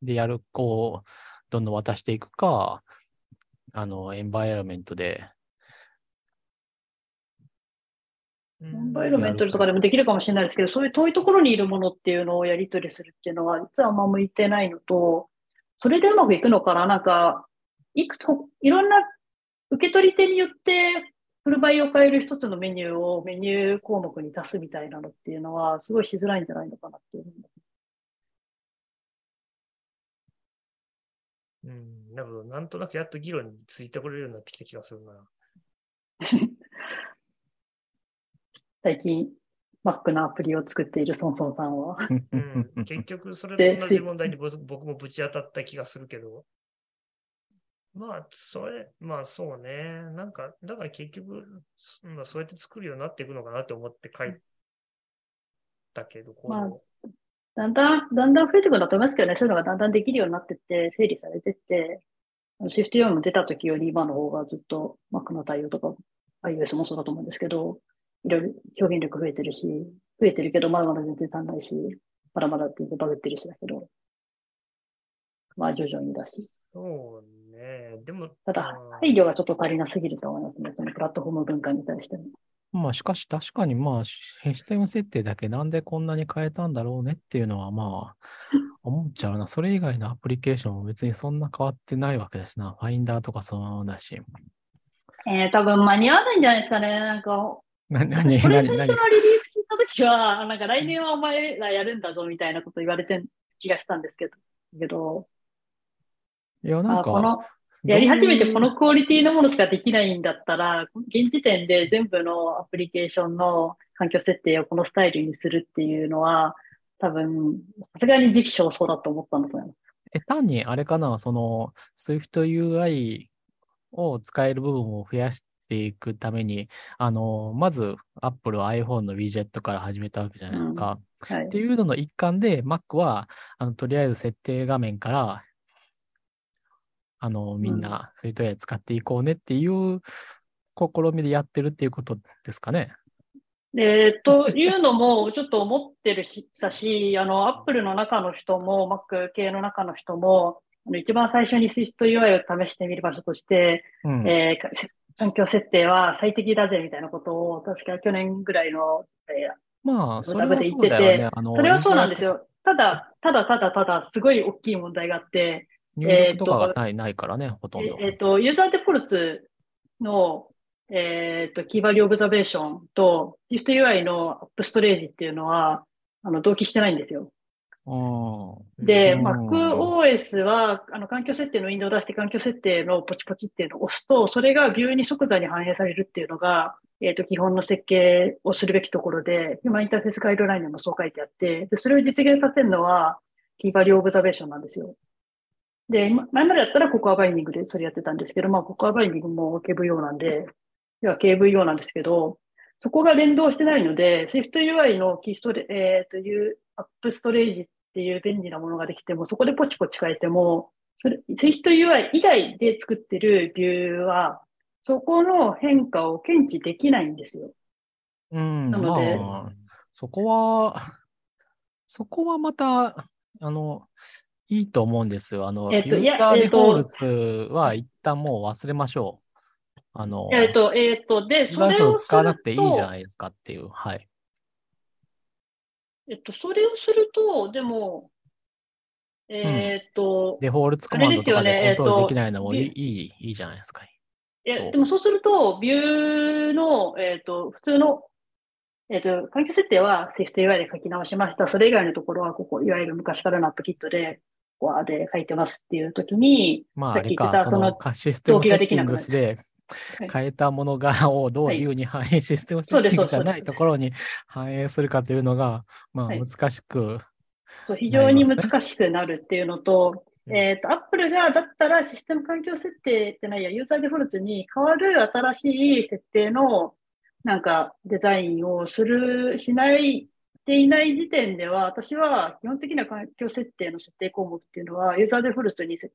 でやる、こう、どんどん渡していくか、あの、 Environment で、エ Environment とかでもできるかもしれないですけど、そういう遠いところにいるものっていうのをやり取りするっていうのは、実はあんま向いてないのと、それでうまくいくのかな？なんか、いくつ、いろんな受け取り手によって、フルバイを変える一つのメニューをメニュー項目に足すみたいなのっていうのは、すごいしづらいんじゃないのかなっていううん、なるほど。なんとなくやっと議論についてこれるようになってきた気がするな。最近、Mac のアプリを作っているソンソンさんは。うん、結局、それでと同じ問題に僕僕もぶち当たった気がするけど。まあ、それ、まあそうね。なんか、だから結局、そまあ、そうやって作るようになっていくのかなって思って書いたけど、こうまあだんだん、だんだん増えてくるんだと思いますけどね、そういうのがだんだんできるようになってって、整理されてって、シフト4も出た時より今の方がずっと Mac の対応とか iOS もそうだと思うんですけど、いろいろ表現力増えてるし、増えてるけど、まだまだ全然足んないし、まだまだ全然バグってるしだけど、まあ徐々にだし。そうね。でも、ただまあ、配慮がちょっと足りなすぎると思いますね、そのプラットフォーム文化に対しても。まあ、しかし確かに、まあ、システム設定だけなんでこんなに変えたんだろうねっていうのは、まあ、思っちゃうな。それ以外のアプリケーションも別にそんな変わってないわけだしな。ファインダーとかそのままだし。えー、多分間に合わないんじゃないですかね、なんか、な、なに、これ最初のリリース聞いたときは、なんか来年はお前らやるんだぞみたいなこと言われてる気がしたんですけど、けどいや、なんか、やり始めてこのクオリティのものしかできないんだったら、現時点で全部のアプリケーションの環境設定をこのスタイルにするっていうのは、多分、さすがに時期尚早だと思ったんだと思います。え、単にあれかな、その Swift UI を使える部分を増やしていくために、あの、まず Apple は iPhone の widget から始めたわけじゃないですか。はいって。いうのの一環で、Mac は、あの、とりあえず設定画面から、あの、みんな SwiftUI 使っていこうねっていう試みでやってるっていうことですかね。で、というのも、ちょっと思ってるし、たし、あの、アップルの中の人も、Mac 系の中の人も、あの一番最初に SwiftUI を試してみる場所として、うん。えーか環境設定は最適だぜみたいなことを、確か去年ぐらいの、えまあ、それはそうだよね。あの、ーそれはそうなんですよ。ただ、ただただただ、すごい大きい問題があって、入力とかがないないからね、ほとんど。ええっと、ユーザーデフォルツの、えっと、キーバリオブザベーションと SwiftUI のアップストレージっていうのは、あの、同期してないんですよ。うんで、うん MacOS は、あの、環境設定のウィンドウを出して環境設定のポチポチっていうのを押すと、それがビューに即座に反映されるっていうのが、えっ、と、基本の設計をするべきところで、今インターフェースガイドラインにもそう書いてあって、で、それを実現させるのは、キーバリューオブザベーションなんですよ。で、今前までだったらココアバインディングでそれやってたんですけど、まあ、ココアバインディングも KVO なんで、要は KVO なんですけど、そこが連動してないので、SwiftUI のキーストレ、えー、というアップストレージっていう便利なものができても、そこでポチポチ変えても、それ、SwiftUI 以外で作ってるビューは、そこの変化を検知できないんですよ。うん、なのでまあ、そこは、そこはまた、あの、いいと思うんですよ。あの、えっとユーザーデえっとフォルツは一旦もう忘れましょう。あの、えっ、と、えっ、と、で、それを使わなくていいじゃと、ないですかっていう。はい。えっと、それをすると、でも、えっ、と、デフォルツコマンドとかでコントロールえっとできないのもいい、ビいい、いいじゃないですか。いや、でもそうすると、ビューの、えっ、と、普通の、えっ、と、環境設定は SwiftUI で書き直しました。それ以外のところは、ここ、いわゆる昔からのアップキットで、ここで書いてますっていうときに、まあ、あれか、そのシステムセッティングスではい変えたものが、をどうはい。ビューに反映、システムセそうですッティングじゃないところに反映するかというのが、まあ、はい。難しく、そう非常に難しくなるっていうのと、うん。えっ、と、Apple が、だったらシステム環境設定ってないや、ユーザーデフォルトに変わる新しい設定の、なんか、デザインをする、しない、していない時点では、私は基本的な環境設定の設定項目っていうのは、ユーザーデフォルトにセ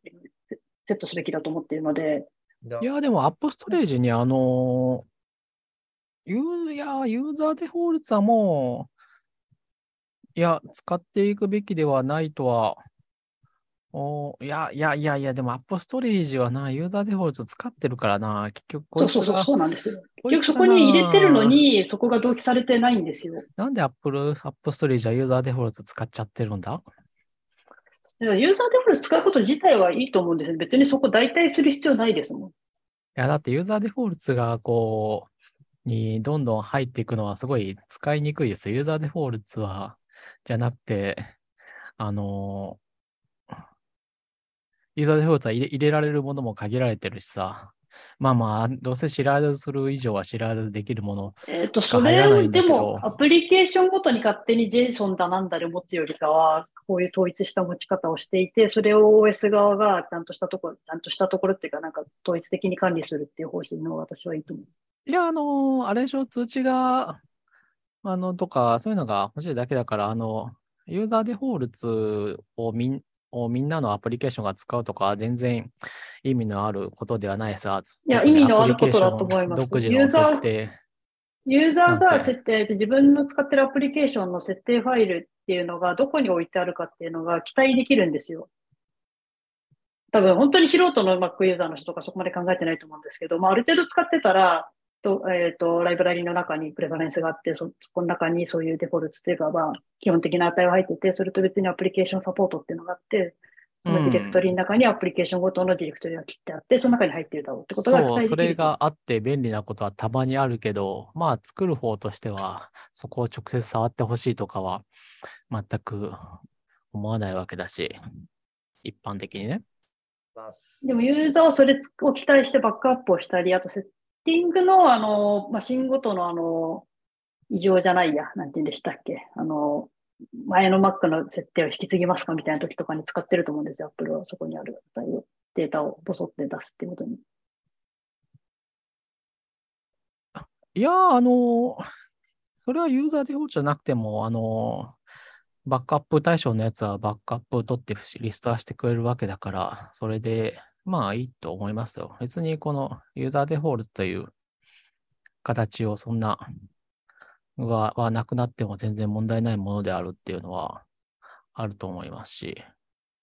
ットすべきだと思っているので、だいや、でも、アップストレージに、あの、ユーいや、ユーザーデフォルツはもう、いや、使っていくべきではないとは、おいや、いや、いや、いや、でも、アップストレージはな、ユーザーデフォルツ使ってるからな、結局、こそうそうそう、そうなんですよ。結局そこに入れてるのなに、そこが同期されてないんですよ。なんでアップル、アップストレージはユーザーデフォルツ使っちゃってるんだ？ユーザーデフォルト使うこと自体はいいと思うんですよ。別にそこ代替する必要ないですもん。いや、だってユーザーデフォルトがこう、にどんどん入っていくのはすごい使いにくいです。ユーザーデフォルトは、じゃなくて、あの、ユーザーデフォルトは入れられるものも限られてるしさ。まあまあ、どうせ知らずする以上は知らずできるもの。えっ、と、それでも、アプリケーションごとに勝手に JSON だなんだで持つよりかは、こういう統一した持ち方をしていて、それを OS 側がちゃんとしたところ、ちゃんとしたところっていうか、なんか統一的に管理するっていう方針の私はいいと思う。いや、あの、あれでしょ、通知が、あの、とか、そういうのが欲しいだけだから、あの、ユーザーデフォルツをみんをみんなのアプリケーションが使うとかは全然意味のあることではないさ。いや意味のあることだと思います独自のユーザー設定。ユーザーが設定、自分の使ってるアプリケーションの設定ファイルっていうのがどこに置いてあるかっていうのが期待できるんですよ。多分本当に素人の Mac ユーザーの人とかそこまで考えてないと思うんですけど、まあ、ある程度使ってたら、とえっ、と、ライブラリの中にプレファレンスがあって、そ、そこの中にそういうデフォルトっていうか、まあ、基本的な値が入ってて、それと別にアプリケーションサポートっていうのがあって、そのディレクトリの中にアプリケーションごとのディレクトリが切ってあって、その中に入ってるだろうってことが期そう、待できる。それがあって便利なことはたまにあるけど、まあ作る方としては、そこを直接触ってほしいとかは全く思わないわけだし、一般的にね。でもユーザーはそれを期待してバックアップをしたり、あとセッティングのあの、マシンごとのあの、異常じゃないや、なんて言うんでしたっけ？あの、前の Mac の設定を引き継ぎますかみたいな時とかに使ってると思うんですよ、Apple はそこにあるデータをボソって出すってことに。いや、あの、それはユーザーデフォルトじゃなくても、あの、バックアップ対象のやつはバックアップ取ってリストアしてくれるわけだから、それで、まあいいと思いますよ。別にこのユーザーデフォルトという形をそんな、は、はなくなっても全然問題ないものであるっていうのはあると思いますし、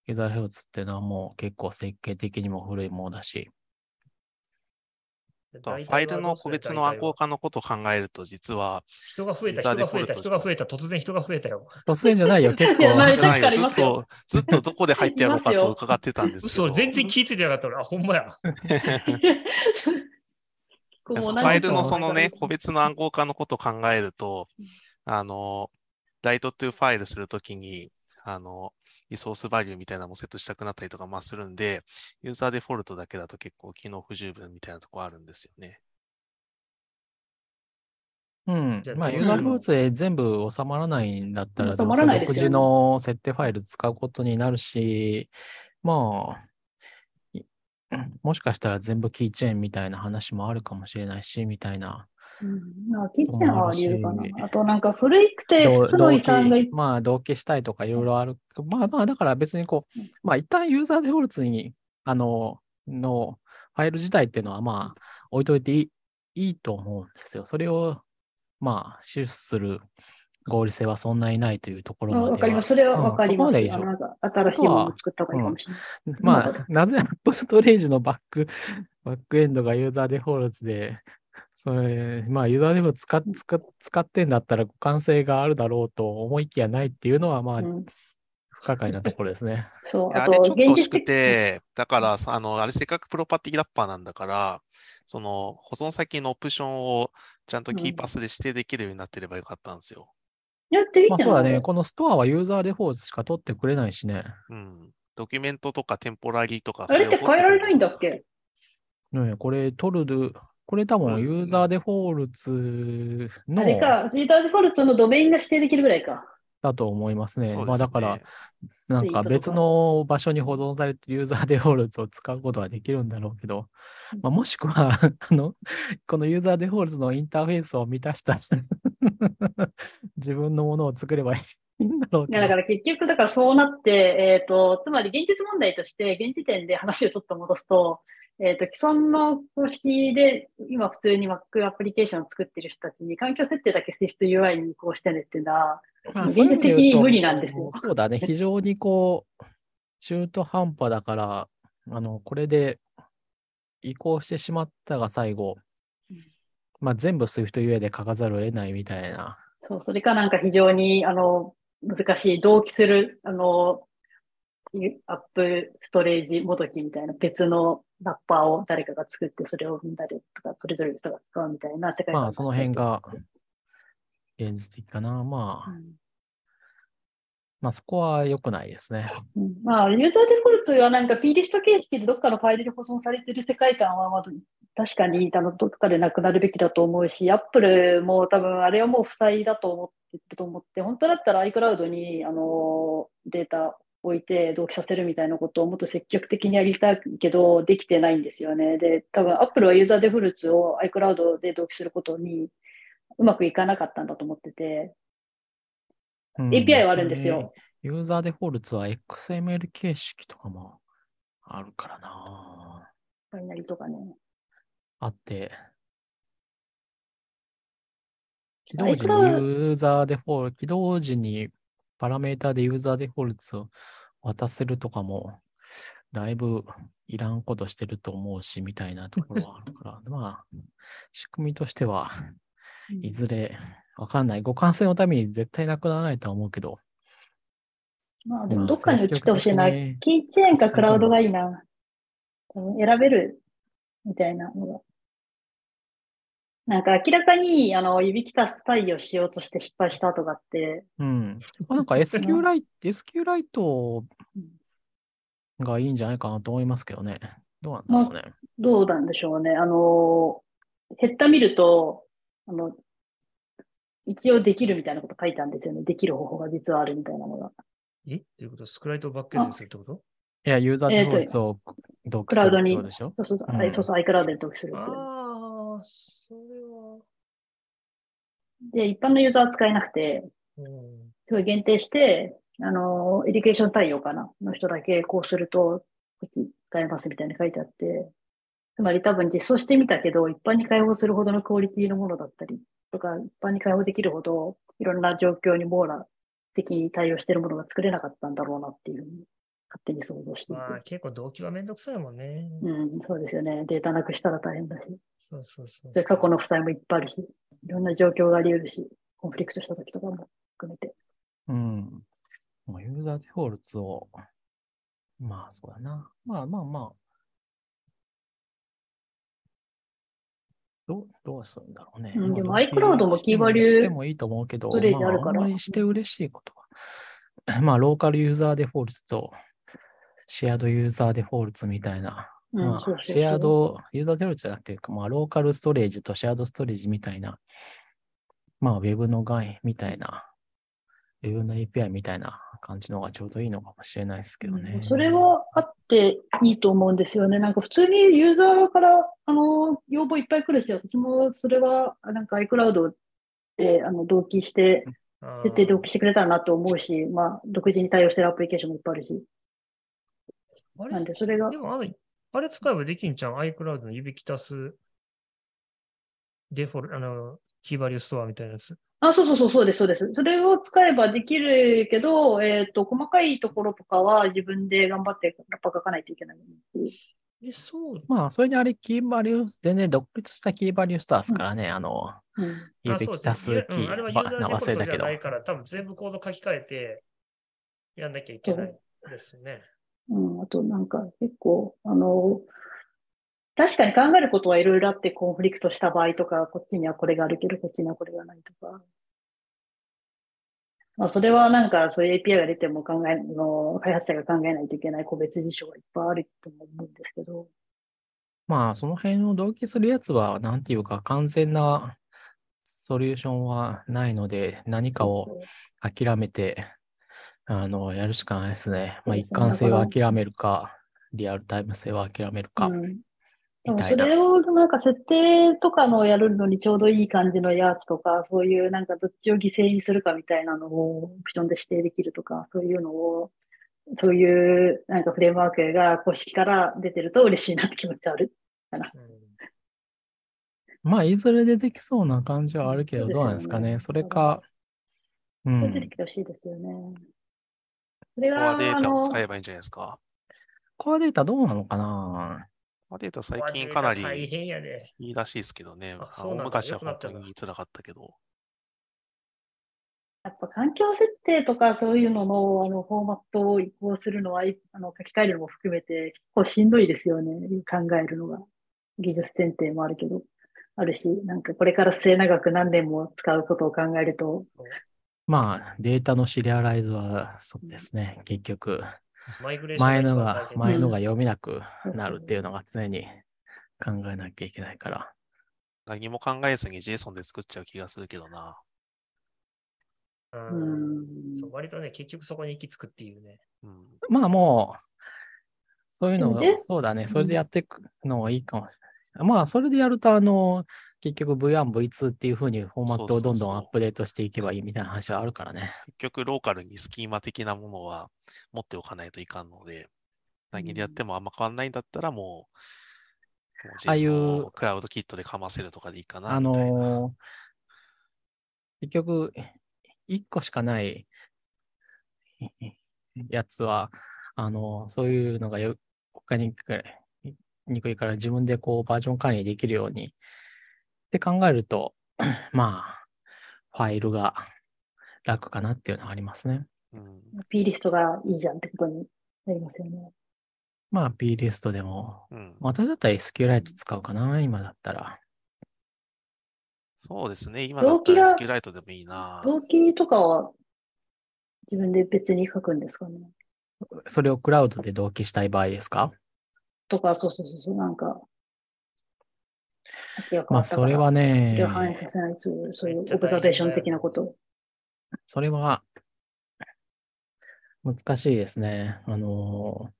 ユーザーデフォルトっていうのはもう結構設計的にも古いものだし、ファイルの個別の暗号化のことを考えると、実は、人が増えた、人が増えた、人が増えた、突然人が増えたよ。突然じゃないよ、結構。じゃないよずっと、ずっとどこで入ってやろうかと伺ってたんですけど。嘘、全然気づいてなかった俺。あ、ほんまや。ファイルのそのね、個別の暗号化のことを考えると、あの、ライトトゥファイルするときに、あの、リソースバリューみたいなのもセットしたくなったりとかまあするんで、ユーザーデフォルトだけだと結構機能不十分みたいなところあるんですよね。うん。まあ、ユーザーフルーツで全部収まらないんだったら、独自の設定ファイル使うことになるし、まあ、いもしかしたら全部キーチェーンみたいな話もあるかもしれないし、みたいなキッチンはあり得るかな。あとなんか古くて同複の遺産がまあ、同期したいとかいろいろある。まあまあ、だから別にこううん、まあ一旦ユーザーデフォルツに、あの、のファイル自体っていうのはまあ、置いといていいいいと思うんですよ。それを、まあ、シフトする合理性はそんなにないというところまでは。わかります。それはわかります。うん新しいものを作った方がいいかもしれない。まあ、なぜ アップストレージのバック、バックエンドがユーザーデフォルツで、それ、まあ、ユーザーデフォルツ使っ使っ使ってんだったら互換性があるだろうと思いきやないっていうのは、まあ、うん、不可解なところですね。そう。いやあと、あれちょっと惜しくて、だから、さあの、あれせっかくプロパティラッパーなんだから、その保存先のオプションをちゃんとキーパスで指定できるようになってればよかったんですよ。やってみてないまあそうだね。このストアはユーザーデフォルツしか取ってくれないしね。うん。ドキュメントとかテンポラリーとか、あれって変えられないんだっけ？けねこれ取る、これ多分ユーザーデフォルツのあれか、リーダーデフォルツのドメインが指定できるぐらいか。だと思いますね。そうまあだから、なんか別の場所に保存されてユーザーデフォルツを使うことはできるんだろうけど、まあ、もしくは、あの、このユーザーデフォルツのインターフェースを満たした 自分のものを作ればいいんだろう。いや、だから結局、だからそうなって、えっ、と、つまり現実問題として、現時点で話をちょっと戻すと、えっ、と、既存の公式で、今普通に Mac アプリケーションを作ってる人たちに環境設定だけ SIST UI に移行してねっていうのは、まあ現実的に無理なんですよそうだね。非常にこう、中途半端だから、あの、これで移行してしまったが最後うん、まあ全部 SwiftUI で書かざるを得ないみたいな。そう、それかなんか非常に、あの、難しい、同期する、あの、アップストレージもどきみたいな別のラッパーを誰かが作って、それをみんなでとか、それぞれの人が使うみたいな世界観まあその辺が現実的かな。まあ、うんまあそこは良くないですね。うんまあ、ユーザーデフォルトはなんか P リスト形式でどっかのファイルで保存されている世界観は、まあ、確かにあのどっかでなくなるべきだと思うし、Apple も多分あれはもう負債だと思ってると思って、本当だったら iCloud にあのデータ置いて同期させるみたいなことをもっと積極的にやりたいけど、できてないんですよね。で、多分 Apple はユーザーデフォルトを iCloud で同期することにうまくいかなかったんだと思ってて、うん API はあるんですよ。ユーザーデフォルツは XML 形式とかもあるからな。バイナリとかね。あって、起動時にユーザーデフォルト、起動時にパラメータでユーザーデフォルツを渡せるとかも、だいぶいらんことしてると思うし、みたいなところはあるから、まあ、仕組みとしては、いずれ、わかんない。互換性のために絶対なくならないとは思うけど、まあでもまあどっかに移ってほしいな。キーチェーンかクラウドがいいな。選べるみたいなのが。なんか明らかにあの指揮ス対応しようとして失敗した後があって、うん。まあなんか SQLite、SQLite がいいんじゃないかなと思いますけどね。どうなんだろうね。どうなんでしょうね。あの、ヘッダ見ると、あの、一応できるみたいなこと書いたんですよね。できる方法が実はあるみたいなのが。え？ということ？ SQLite をバックエンドにするってこと？いや、 UserDefaults を同期するってことでしょ？そうそうそう、そうそう、iCloud で同期するっていう。ああ。で、一般のユーザーは使えなくて、うんすごい限定して、あの、 education 対応かなの人だけこうすると、こっち使えますみたいに書いてあって、つまり多分実装してみたけど、一般に開放するほどのクオリティのものだったりとか、一般に開放できるほど、いろんな状況に網羅的に対応しているものが作れなかったんだろうなっていうふうに、勝手に想像していて。まあ、結構動機はめんどくさいもんね。うん、そうですよね。データなくしたら大変だし、そうそうそう。で過去の負債もいっぱいあるし、いろんな状況があり得るし、コンフリクトした時とかも含めて。うん。もうユーザーデフォルツを、まあそうだな。まあまあまあ。どう、どうするんだろうね。まあうんでも同期 iCloud もキーバリューしてもいいと思うけど、ストレージあるからまあ、あんまりして嬉しいことは。まあ、ローカルユーザーデフォルツと、シェアドユーザーデフォルツみたいな。うんまあ、シェアド、ユーザーデフォルツじゃなくて、まあ、ローカルストレージとシェアドストレージみたいな、まあ、ウェブの概みたいな余分な API みたいな感じの方がちょうどいいのかもしれないですけどね。それはあっていいと思うんですよね。なんか普通にユーザーから、あの、要望いっぱい来るし、私もそれは、なんか iCloud で、あの、同期して、設定同期してくれたらなと思うし、まあ、独自に対応してるアプリケーションもいっぱいあるし。なんで、それがで、もあの、あれ使えばできんじゃん ?iCloud の指きたすデフォル、あの、キーバリューストアみたいなやつ。あ、そうそうそう、そうです、そうです。それを使えばできるけど、えっと、細かいところとかは自分で頑張ってラッパー書かないといけない。え、そうまあ、それにあれ、キーバリュー、全然独立したキーバリュースターですからね、あの、うん。あ指そうきたすキーうんあれはユーザーデはフな。いから、多分全部コード書き換えてやんなきゃいけないですね。うん、あとなんか結構、あの、確かに考えることはいろいろあってコンフリクトした場合とか、こっちにはこれがあるけど、こっちにはこれがないとか。まあ、それはなんかそういう API が出ても考え、あの、開発者が考えないといけない個別事象がいっぱいあると思うんですけど。まあ、その辺を同期するやつは、なんていうか、完全なソリューションはないので、何かを諦めて、あの、やるしかないですね。まあ、一貫性は諦めるか、リアルタイム性は諦めるか、うん。それをなんか設定とかのやるのにちょうどいい感じのやつとか、そういうなんかどっちを犠牲にするかみたいなのをオプションで指定できるとか、そういうのを、そういうなんかフレームワークが公式から出てると嬉しいなって気持ちはある。うんまあ、いずれ出てきそうな感じはあるけど、どうなんですかね。それか、うそれ出てん。きてほしいですよね。それコが、アデータを使えばいいんじゃないですか？コアデータどうなのかな？コアデータ最近かなり大変やで。いいらしいですけどね。昔は本当に辛かったけど。やっぱ環境設定とかそういうのの、あの、フォーマットを移行するのは、いあの、書き換えるのも含めて、結構しんどいですよね。考えるのが。技術選定もあるけど、あるし、なんかこれから末永く何年も使うことを考えると、まあ、データのシリアライズはそうですね。結局、マイグレーション前のが前のうんが読めなくなるっていうのが常に考えなきゃいけないから。何も考えずに JSON で作っちゃう気がするけどな。ううんん。そう割とね、結局そこに行き着くっていうね。うん。まあもう、そういうのそうだね、んそれでやっていくのはいいかもしれない。まあ、それでやると、あの、結局 V1、V2 っていうふうにフォーマットをどんどんアップデートしていけばいいみたいな話はあるからね。結局、ローカルにスキーマ的なものは持っておかないといかんので、何でやってもあんま変わんないんだったらもう、ああいうクラウドキットでかませるとかでいいかな、あみたいな。の結局、1個しかないやつは、あのそういうのがよ他ににくいから自分でこうバージョン管理できるようにって考えると、まあ、ファイルが楽かなっていうのはありますね。うん、P リストがいいじゃんってことになりますよね。まあ、B リストでも、うん。私だったら SQLite 使うかな、今だったら。そうですね。今だったら動 SQLite でもいいな。動機とかは自分で別に書くんですかね。それをクラウドで同期したい場合ですか？とか、そうそうそうそう、なんか、まあ、それはね、させない、そういう、オブザベーション的なこと。それは難しいですね。あのー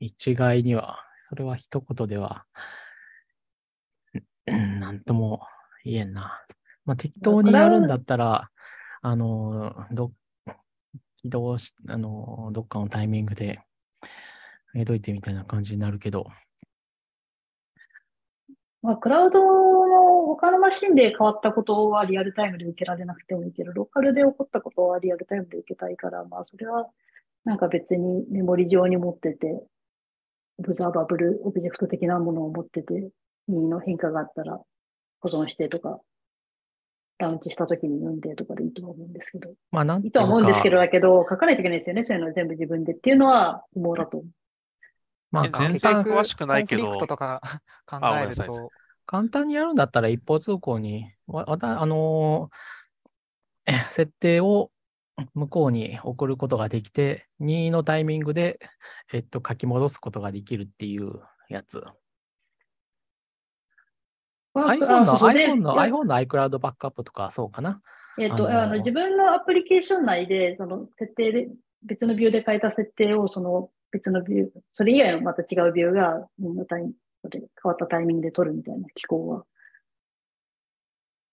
一概には、それは一言では、なんとも言えんな。まあ、適当にやるんだったら、あのーど、起動し、あのーどっかのタイミングで、入れといてみたいな感じになるけど、まあ、クラウドの他のマシンで変わったことはリアルタイムで受けられなくてもいいけど、ローカルで起こったことはリアルタイムで受けたいから、まあ、それはなんか別にメモリ上に持ってて、 Observable、Object 的なものを持ってて、任意の変化があったら保存してとか、ラウンチした時に読んでとかでいいとは思うんですけど。まあ、なんていういいとは思うんですけど、か、だけど、書かないといけないですよね。そういうの全部自分でっていうのは、不毛だと思う。まあ、全然単、詳しくないけどコンフリクトとか 考えると、簡単にやるんだったら一方通行に、わ、わた、あのーえ設定を向こうに送ることができて、任意のタイミングで、えっと、書き戻すことができるっていうやつ。iPhone の、iPhone の、iPhone の iCloud バックアップとかはそうかな？えっ、と、あのーあの、自分のアプリケーション内で、その設定で、別のビューで変えた設定を、その別のビュー、それ以外のまた違うビューが、変わったタイミングで取るみたいな機構は。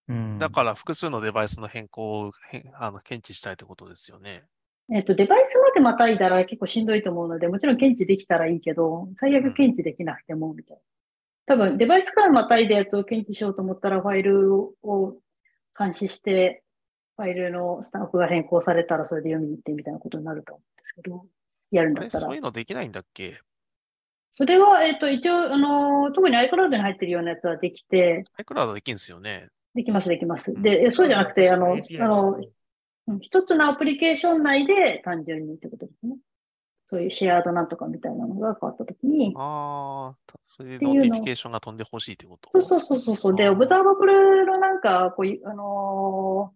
うんだから複数のデバイスの変更をあの検知したいってことですよね。えっ、と、デバイスまでまたいだら結構しんどいと思うので、もちろん検知できたらいいけど、最悪検知できなくても、みたいな。多分、デバイスからまたいだやつを検知しようと思ったら、ファイルを監視して、ファイルのスタンプが変更されたらそれで読みに行ってみたいなことになると思うんですけど、やるんだったらそういう。のできないんだっけ？それは、えっ、と、一応、あの、特に iCloud に入ってるようなやつはできて、iCloud できるんですよね。できます、できます。うんで、えそうじゃなくて、あの、あの、うん一つのアプリケーション内で単純にってことですね。そういう shared なんとかみたいなのが変わったときに、ああ、たそれでっていうの notification が飛んでほしいってこと？そうそうそうそうそう。で、 Observable のなんか、こういう、あのー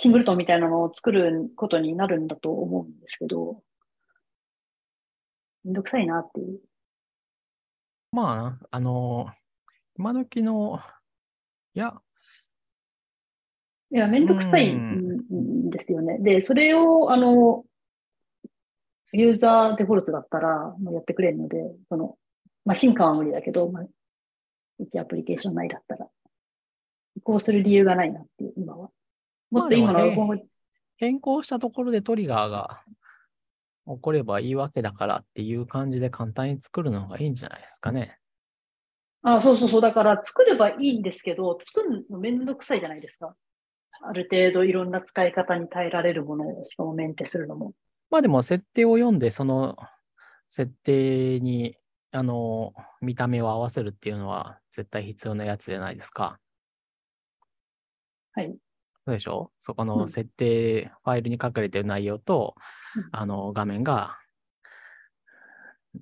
singleton みたいなのを作ることになるんだと思うんですけど、めんどくさいなっていう。まあ、あの、今時の、いや、いや、めんどくさいうんんですよね。で、それを、あの、ユーザーデフォルトだったら、もうやってくれるので、その、マシン間は無理だけど、まあ、一アプリケーション内だったら、移行する理由がないなっていう、今は。もっと今の今後、変更したところでトリガーが起こればいいわけだからっていう感じで簡単に作るのがいいんじゃないですかね。あ、そうそうそう。だから作ればいいんですけど、作るのめんどくさいじゃないですか。ある程度いろんな使い方に耐えられるものをしかもメンテするのも。まあでも設定を読んで、その設定に、あの、見た目を合わせるっていうのは絶対必要なやつじゃないですか。はい。そうでしょ？そこうん。の設定、ファイルに書かれている内容と、うん。あの、画面が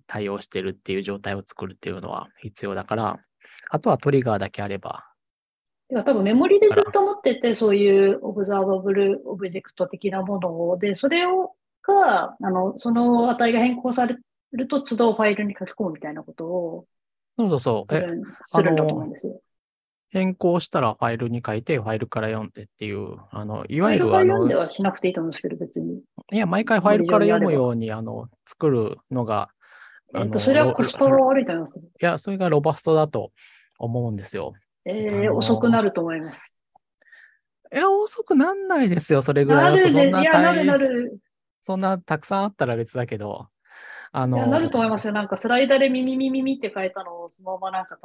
対応してるっていう状態を作るっていうのは必要だから、あとはトリガーだけあれば、多分メモリでずっと持ってて、そういう Observable Object 的なものを、で、それを、が、あの、その値が変更されると都度ファイルに書き込むみたいなことをそうそうそう。するんだと思うんですよ。変更したらファイルに書いて、ファイルから読んでっていう、あの、いわゆるあのが読んで、はしなくていいと思うんですけど、別に。いや、毎回ファイルから読むように、あの、作るのが、えっと、それはロコスパが悪いと思います。いや、それがロバストだと思うんですよ。えあー、遅くなると思います。いや、遅くなんないですよ、それぐらない。だと。そんな大なる。そんなたくさんあったら別だけど、あの、いや、なると思いますよ。なんかスライダーでミミミミミって書いたのを、そのままなんか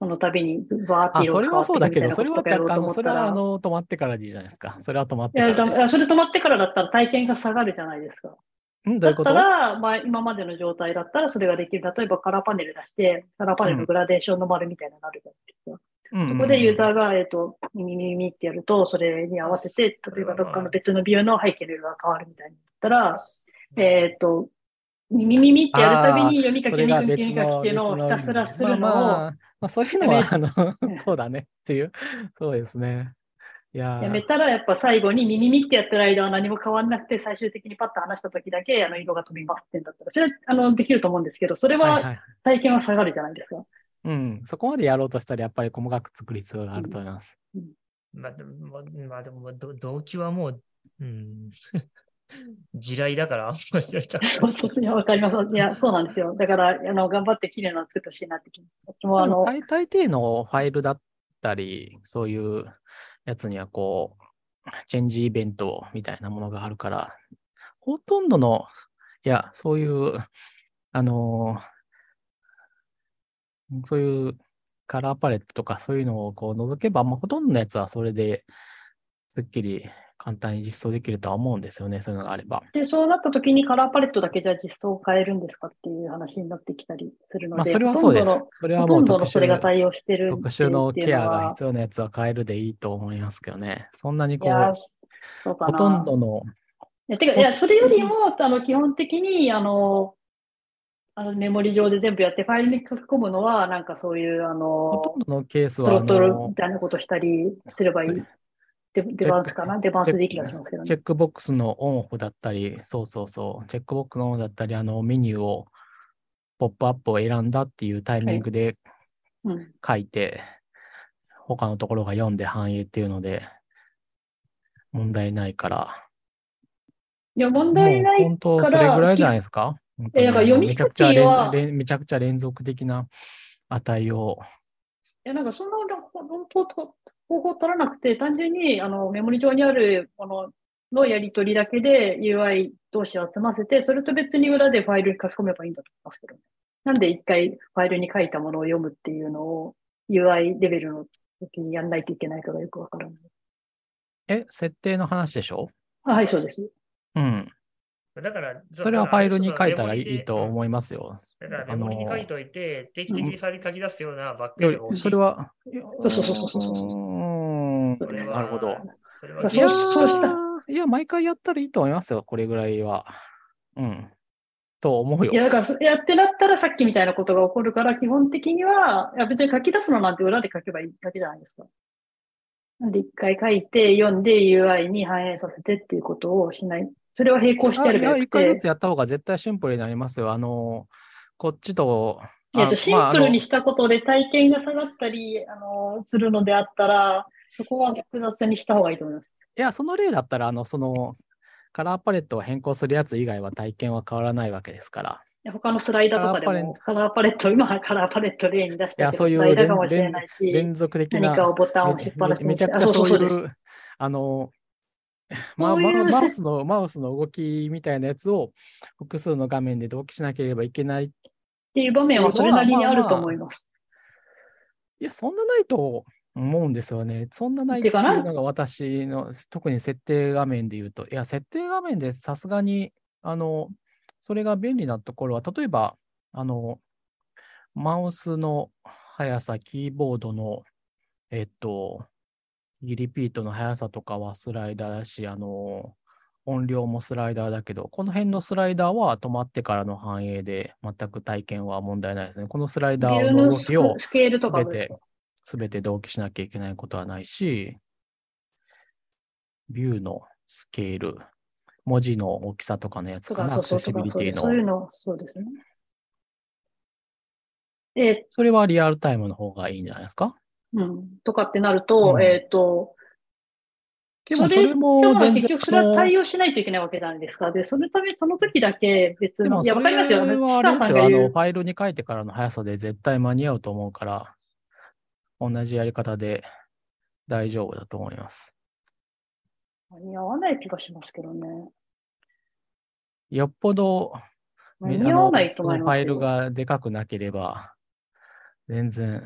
その度にバーってあ、色それはが変わってくそうだけど、それは若干、それはあ。の止まってからでいいじゃないですか。それは止まってからいやそれ止まってからだったら体験が下がるじゃないですか。うん、どうだったいうこと？ら、まあ、今までの状態だったらそれができる。例えばカラーパネル出して、カラーパネルのグラデーションの丸みたいなのがあるじゃないですか。うんうんそこでユーザーが、えっと、ミミミミってやると、それに合わせて、例えばどっかの別のビューの背景の色が変わるみたいになったら、えっと、ミミミミってやるたびに読み書き読み書き読み書きっていうのをひたすらするのを、まあまあ、まあ、そういうのは、あのうん、そうだねっていう、そうですね。いやーやめたらやっぱ最後にミミミってやってる間は何も変わんなくて、最終的にパッと話した時だけあの色が飛びますってんだったら、それはあのできると思うんですけど、それははいはい。体験は下がるじゃないですか。うん、そこまでやろうとしたら、やっぱり細かく作る必要があると思います。まあ、でも、まあ、でも、ど動機はもう、うん、地雷だから、あんまりやりたくないいや、わかります。いや、そうなんですよ。だから、あの、頑張って綺麗なの作ってほしいなって気持ち。私もあの、大大抵のファイルだったり、そういうやつにはこう、チェンジイベントみたいなものがあるから、ほとんどの、いや、そういう、あのーそういうカラーパレットとかそういうのをこう除けば、まあ、ほとんどのやつはそれですっきり簡単に実装できるとは思うんですよね、そういうのがあれば。で、そうなった時にカラーパレットだけじゃ実装を変えるんですかっていう話になってきたりするので、まあ、それはそうです。それはもう特殊のそれが対応してる特殊のケアが必要なやつは変えるでいいと思いますけどね。そんなにこう、、そう。ほとんどの、いや、てか、いや、それよりも、あの、基本的に、あの、あのメモリ上で全部やって、ファイルに書き込むのは、なんかそういう、あの、ほとんどのケーススは、あロットみたいなことしたりすればいい。デデバンスかな？デバンスでいい気がしますけどね。チェックボックスのオンオフだったり、そうそうそう、チェックボックスのオンだったり、あのメニューを、ポップアップを選んだっていうタイミングでうん。書いて、他のところが読んで反映っていうので、問題ないから。いや、問題ないもう本当、それぐらいじゃないですか？本当にだから読みめちゃくちゃ連書きは連めちゃくちゃ連続的な値を。いや、なんかそんな論法と方法を取らなくて、単純にあのメモリ上にあるもののやり取りだけで UI 同士を集ませて、それと別に裏でファイルに書き込めばいいんだと思いますけどね。なんで一回ファイルに書いたものを読むっていうのを UI レベルの時にやんないといけないかがよくわからない。え、設定の話でしょ？あはい、そうです。うん。だから、それはファイルに書いたらいいいと思いますよ。だからあメモリに書いのといて、定期的にファイルに書き出すようなバッそれは、そうそうそうそうなるほど。それはそういやそうしたーいや、毎回やったらいいと思いますよ、これぐらいは。うん。と思うよい。や、だから、やってなったらさっきみたいなことが起こるから、基本的には、いや別に書き出すのなんて裏で書けばいいだけじゃないですか。なんで一回書いて、読んで UI に反映させてっていうことをしない。それは並行してやればあいや、よくて一回ずつ、やった方が絶対シンプルになりますよ。あの、こっちと、いやあシンプルにましたことで体験が下がったり、あの、するのであったら、そこは複雑にした方がいいと思います。いや、その例だったら、あの、その、カラーパレットを変更するやつ以外は体験は変わらないわけですから。で他のスライダーとかでも、カラーパレット、今はカラーパレット例に出したけど、いやそういうスライダーかもしれないし、連続的な何かをボタンを押しっぱなしにめめちゃくちゃあそういう、あの、まそういうまマウスの、マウスの動きみたいなやつを複数の画面で同期しなければいけない。っていう場面はそれなりにあると思います。いや、そんなないと思うんですよね。そんなないっていうのが私の、特に設定画面で言うと、いや、設定画面でさすがに、あの、それが便利なところは、例えば、あの、マウスの速さ、キーボードの、えっと、リピートの速さとかはスライダーだし、あの、音量もスライダーだけど、この辺のスライダーは止まってからの反映で全く体験は問題ないですね。このスライダーの動きをスケールとすべてすべて同期しなきゃいけないことはないし、ビューのスケール、文字の大きさとかのやつかな、アクセシビリティそういうの。の、そうですね。で、それはリアルタイムの方がいいんじゃないですか？うん、とかってなると、うんえっ、と、でもそれも結局それは対応しないといけないわけじゃないですか。で、そのため、その時だけ別に、いや、わかりますよ。あれですよ、あの、ファイルに書いてからの速さで絶対間に合うと思うから、同じやり方で大丈夫だと思います。間に合わない気がしますけどね。よっぽど、間に合わないと思いますファイルがでかくなければ、全然、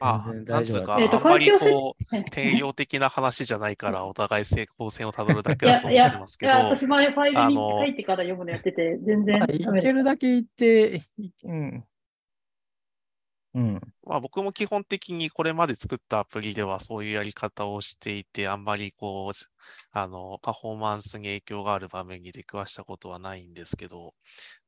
あ全然なんつうか、大丈夫だと思いえ。あんまり環境設こう、定量 的な話じゃないから、お互い成功線をたどるだけいや、だと思いや、ってますけど、いや、私前ファイルにあの書いてから読むのやってて、全然いけるだけ言って、いうん。うん。まあ僕も基本的にこれまで作ったアプリではそういうやり方をしていて、あんまりこう、あの、パフォーマンスに影響がある場面に出くわしたことはないんですけど、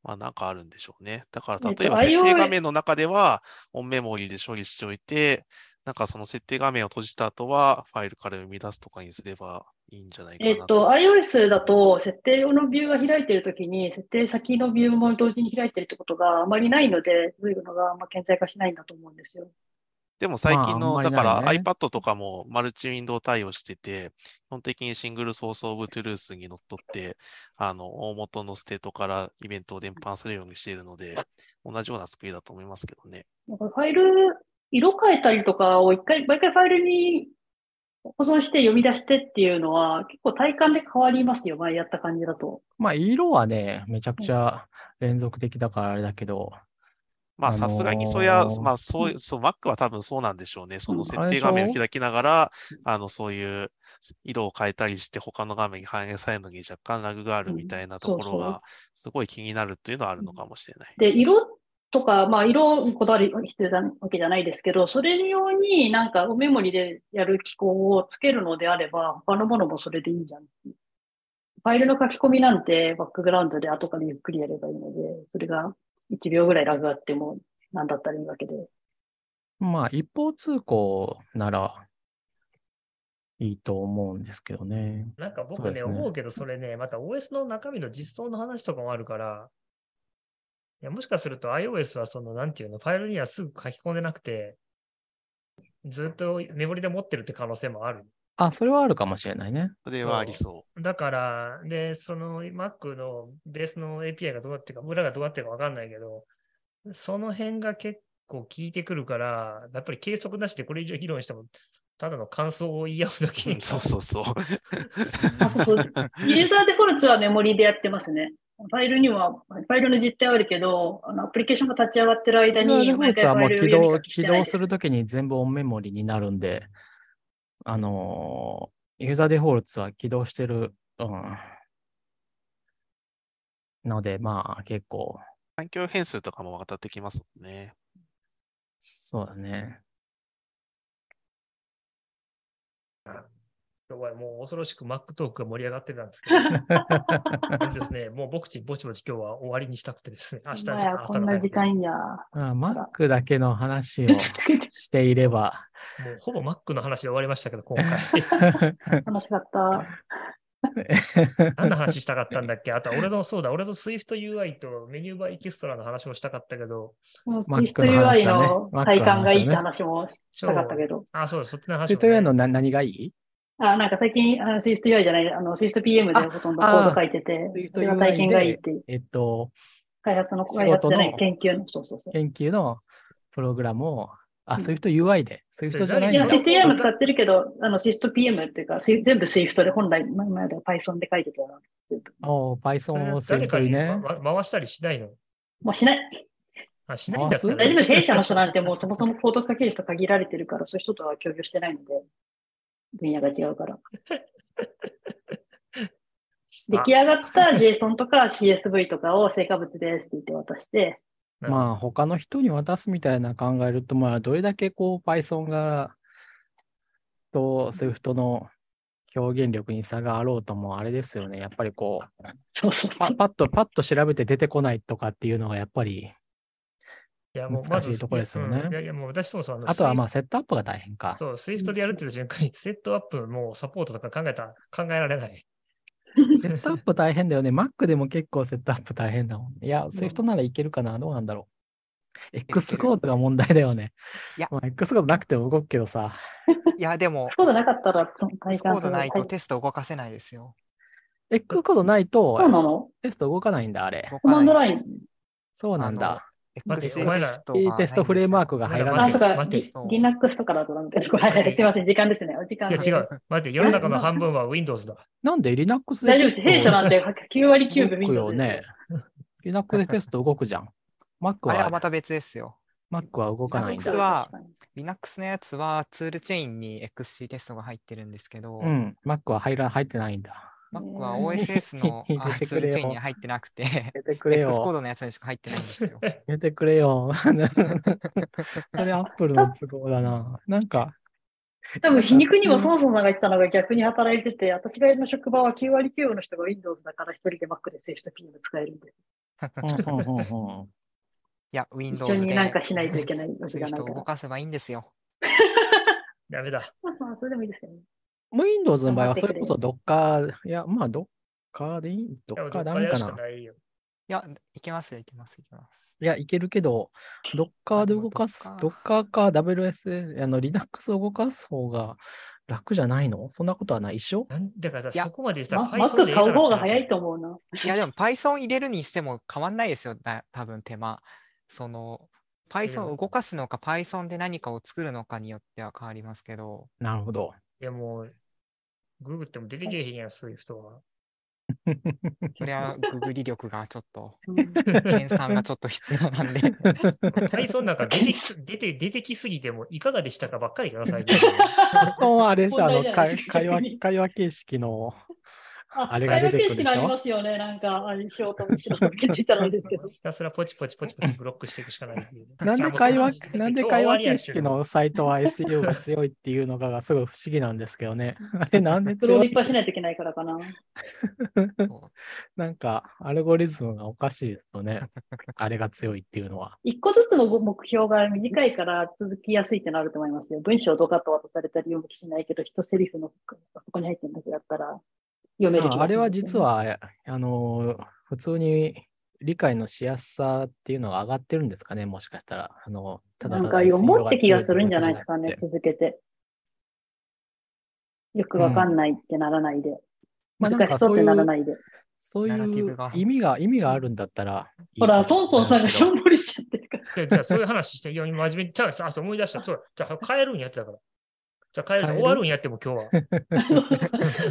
まあなんかあるんでしょうね。だからえっと例えば設定画面の中では、オンメモリーで処理しておいて、なんかその設定画面を閉じた後は、ファイルから読み出すとかにすればいいんじゃないかなえっと、iOS だと、設定用のビューが開いているときに、設定先のビューも同時に開いているってことがあまりないので、そういうのがあんま顕在化しないんだと思うんですよ。でも最近の、まああんまりだから iPad とかもマルチウィンドウ対応してて、基本的に single source of truth にのっとって、あの、大元のステートからイベントを伝播するようにしているので、同じような作りだと思いますけどね。ファイル、色変えたりとかを一回、毎回ファイルに保存して読み出してっていうのは、結構体感で変わりますよ、前やった感じだと。まあ、色はね、めちゃくちゃ連続的だからあれだけど、まあ、あのーさすがにそりゃ、まあ、そういう、そう、Mac は多分そうなんでしょうね。そのうん設定画面を開きながら、あの、そういう色を変えたりして、他の画面に反映されるのに若干ラグがあるみたいなところが、すごい気になるっていうのはあるのかもしれない。で、色とか、まあ、色にこだわり必要なわけじゃないですけど、それ用になんかメモリでやる機構をつけるのであれば、他のものもそれでいいじゃん。ファイルの書き込みなんてバックグラウンドで後からゆっくりやればいいので、それが1秒ぐらいラグあっても何だったらいいわけで。まあ、一方通行ならいいと思うんですけどね。なんか僕ね、ね思うけど、それね、また OS の中身の実装の話とかもあるから、いやもしかすると iOS はその、なんていうの、ファイルにはすぐ書き込んでなくて、ずっとメモリで持ってるって可能性もある。あ、それはあるかもしれないね。それはありそだから、で、その Mac のベースの API がどうやってるか、裏がどうやってるかわかんないけど、その辺が結構効いてくるから、やっぱり計測なしでこれ以上議論しても、ただの感想を言い合うだけう。にそうそうそう。あそうそうユーザーデフォルトはメモリでやってますね。ファイルには、ファイルの実態はあるけど、あのアプリケーションが立ち上がってる間に、それデフォルトはもう起動起動するときに全部オンメモリになるんで、あのーユーザーデフォルトは起動してる、うん。ので、まあ結構、環境変数とかも渡ってきますもんね。そうだね。今日はもう恐ろしく Mac トークが盛り上がってたんですけど、あれですね、もう僕ちぼちぼち今日は終わりにしたくてですね、明日のこんな時間や。まあ、Mac だけの話を楽していれば、もうほぼ Mac の話で終わりましたけど、今回。しかった。何の話したかったんだっけ？あとは俺の、そうだ、俺の SwiftUI とメニューバーエキストラの話もしたかったけど、SwiftUI の体感がいいっての話もしたかったけど。あ、そうだ、そっちの話ね、ートやのな何がいい？あ、なんか最近、あの SwiftUI じゃない、あの SwiftPM でほとんどコード書いてて、あそれが体験がいいっていう。えっと、開発の、開発じゃないの、研究の、そうそうそう。研究のプログラムを、あ、うん Swift UI で、Swift じゃないいや、んだ。SwiftUI も使ってるけど、あの SwiftPM っていうか、全部 Swift で本来、前までは Python で書いてたよな。おーそれ Python を誰 Swift かに、にね。ま回したりしないの？もうしない。あ、しないんだ大丈夫、弊社の人なんてもうそもそもコード書ける人限られてるから、そういう人とは共有してないので、分野が違うから。出来上がった JSON とか CSV とかを成果物ですって言って渡して、あまあ、他の人に渡すみたいな考えると、まあ、どれだけこう Python が、と Swift の表現力に差があろうとも、あれですよね。やっぱりこう、そうそう。パパッと、パッと調べて出てこないとかっていうのがやっぱり、いや、もう難しいとこですよねうんいやいや、もう私そもそものあとはまあ、セットアップが大変か。そう、Swift でやるって言った瞬間に、セットアップもサポートとか考えた、考えられない。セットアップ大変だよね。Mac でも結構セットアップ大変だもん。いや、Swift ならいけるかな。どうなんだろう。X コードが問題だよね。いやまあ、X コードなくても動くけどさ。いや、でも、コードなかったら、その体スコードないとはいテスト動かせないですよ。X コードないとそうなの？テスト動かないんだ、あれ。コマンドラインないです。。そうなんだ。待ってお前らテストいいがテストフレームワークが入らないそ。っか、Linux とかだとなんて、すいません、時間ですね。お時間いや、違う。待って、世の中の半分は Windows だ。なんで Linux 大丈夫です。でテスト弊社なんて9割9分動くよ Windows ね。Linux でテスト動くじゃん。Mac は、あれはまた別ですよ。Mac は動かないん Linux だ。は Linux のやつはツールチェーンに XC テストが入ってるんですけど、うん。Mac は入ら入ってないんだ。Mac は OSS の ツールチェーンに入ってなくて、X コーよ。ドのやつにしか入ってないんですよ。入れてくれよ。それ Apple の都合だな。なんか、多分皮肉にもそもそもが言ってたのが逆に働いてて、私がいるの職場は9割9分の人が Windows だから一人で Mac で SwiftPM 使えるんです。うんうんうんうんいや、一 Windows で緒になんかしないといけないそういう人をがないから。動かせばいいんですよ。ダメだ。まあまあ、それでもいいですよね。Windows の場合はそれこそ Docker、いや、まあ Docker でいい ?Docker ダメかな。ないや、いけますよ、いけます、いけます。いや、いけるけど、Docker で動かす、Docker か WS、あの Linux を動かす方が楽じゃないの？そんなことはない一緒なんだからそこまでしたらま Python で Mac 買う方が早いと思うな。いや、でも Python 入れるにしても変わんないですよ、だ多分手間。その、Python を動かすのか Python で何かを作るのかによっては変わりますけど、なるほど。いやもう、ググっても出てけえへんやん、そういう人は。それはググり力がちょっと、うん研鑽がちょっと必要なんで。Python なんか出てきす出て出てきすぎてもいかがでしたかばっかりかな、最近。本当はあれでしょ、あの問題じゃない会会話、会話形式の、ああれが出てくるでしょ？会話形式がありますよね。なんか、あれしようともしろとけてたらですけど。ひたすらポチポチポチポチブロックしていくしかない。なんで会話なんで会話形式のサイトは SEO が強いっていうのかがすごい不思議なんですけどね。あれなんで強い？プローいっぱいしないといけないからかな。なんか、アルゴリズムがおかしいですよね。あれが強いっていうのは。一個ずつの目標が短いから続きやすいってなると思いますよ。文章をドカッと渡されたり読む気しないけど、一セリフのそこに入ってるだけだったら読めるねああれは実、は、あの、普通に理解のしやすさっていうのが上がってるんですかね、もしかしたら。あの、ただなんかただ SEO 思って気がするんじゃ強ないですかね？続けて。よくわかんないってならないで。まあなん難しそうってならないで。そういう意味が、意味があるんだったらいいほら、と思ソンソンさんがしょうんんぼりしちゃってるから。で じゃあそういう話して、いや、今真面目に、じゃあ、あそう思い出した。そう、じゃあ帰るんやってたから。じゃあ帰る終わるんやっても今日は。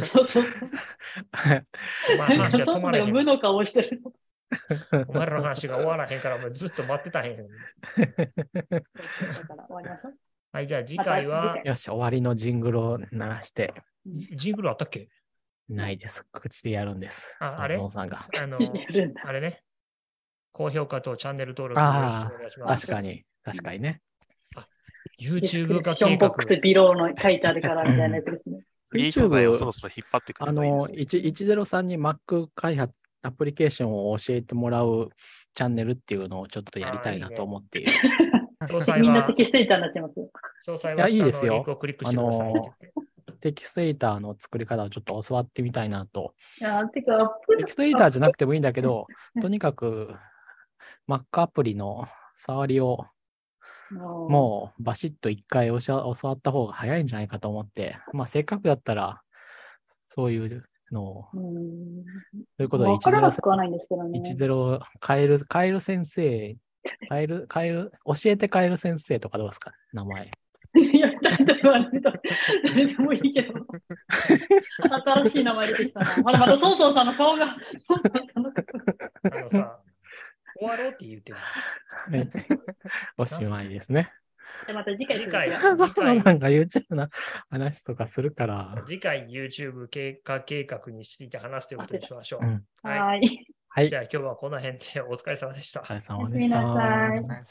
そうそう。お前の話ソンソンさんが止まらへん。が無の顔してる。お前らの話が終わらへんから、お前ずっと待ってたへん。はい、じゃあ次回はよし、終わりのジングルを鳴らして、ジングルあったっけ？ないです。口でやるんです。ああれ？さんが。あの。あれね。高評価とチャンネル登録お願いします。確かに、確かにね。YouTube 化計画ションボッ。クスビローの書いてあるからみたいなやつですね。フリー素材をそろそろ引っ張ってくあるのがいいの、ですね。1 103に Mac 開発、アプリケーションを教えてもらうチャンネルっていうのをちょっとやりたいなと思っている。詳 細みんなは、テキストエディターになっちゃいますよ。詳細いやはい下いですよのリンクをクリックしてくださいって言って。テキストエディターの作り方をちょっと教わってみたいなと。いや、てか、テキストエディターじゃなくてもいいんだけど、とにかく Mac アプリの触りをももうバシッと一回教わ教わった方が早いんじゃないかと思って、まあせっかくだったら、そういうのを、う、ういうことでわからなくは10ないんですけどね。10カエル、カエル先生、カエル、カエル、教えてカエル先生とかどうですか？名前。いや、誰と言われたら誰でもいいけど。新しい名前出てきたな。ほら、またソンソンさんの顔が。ソンソンさんの顔あのさ、終わろうって言ってる。はい おしまいですね。でまた次回 次回続き佐藤さんが YouTube の 話とかするから。次回 YouTube 経過計画について話すということにしましょう。うん。はい。はい。はい。じゃあ今日はこの辺でお疲れ様でしたお。疲れ様でした。なさいお疲れ様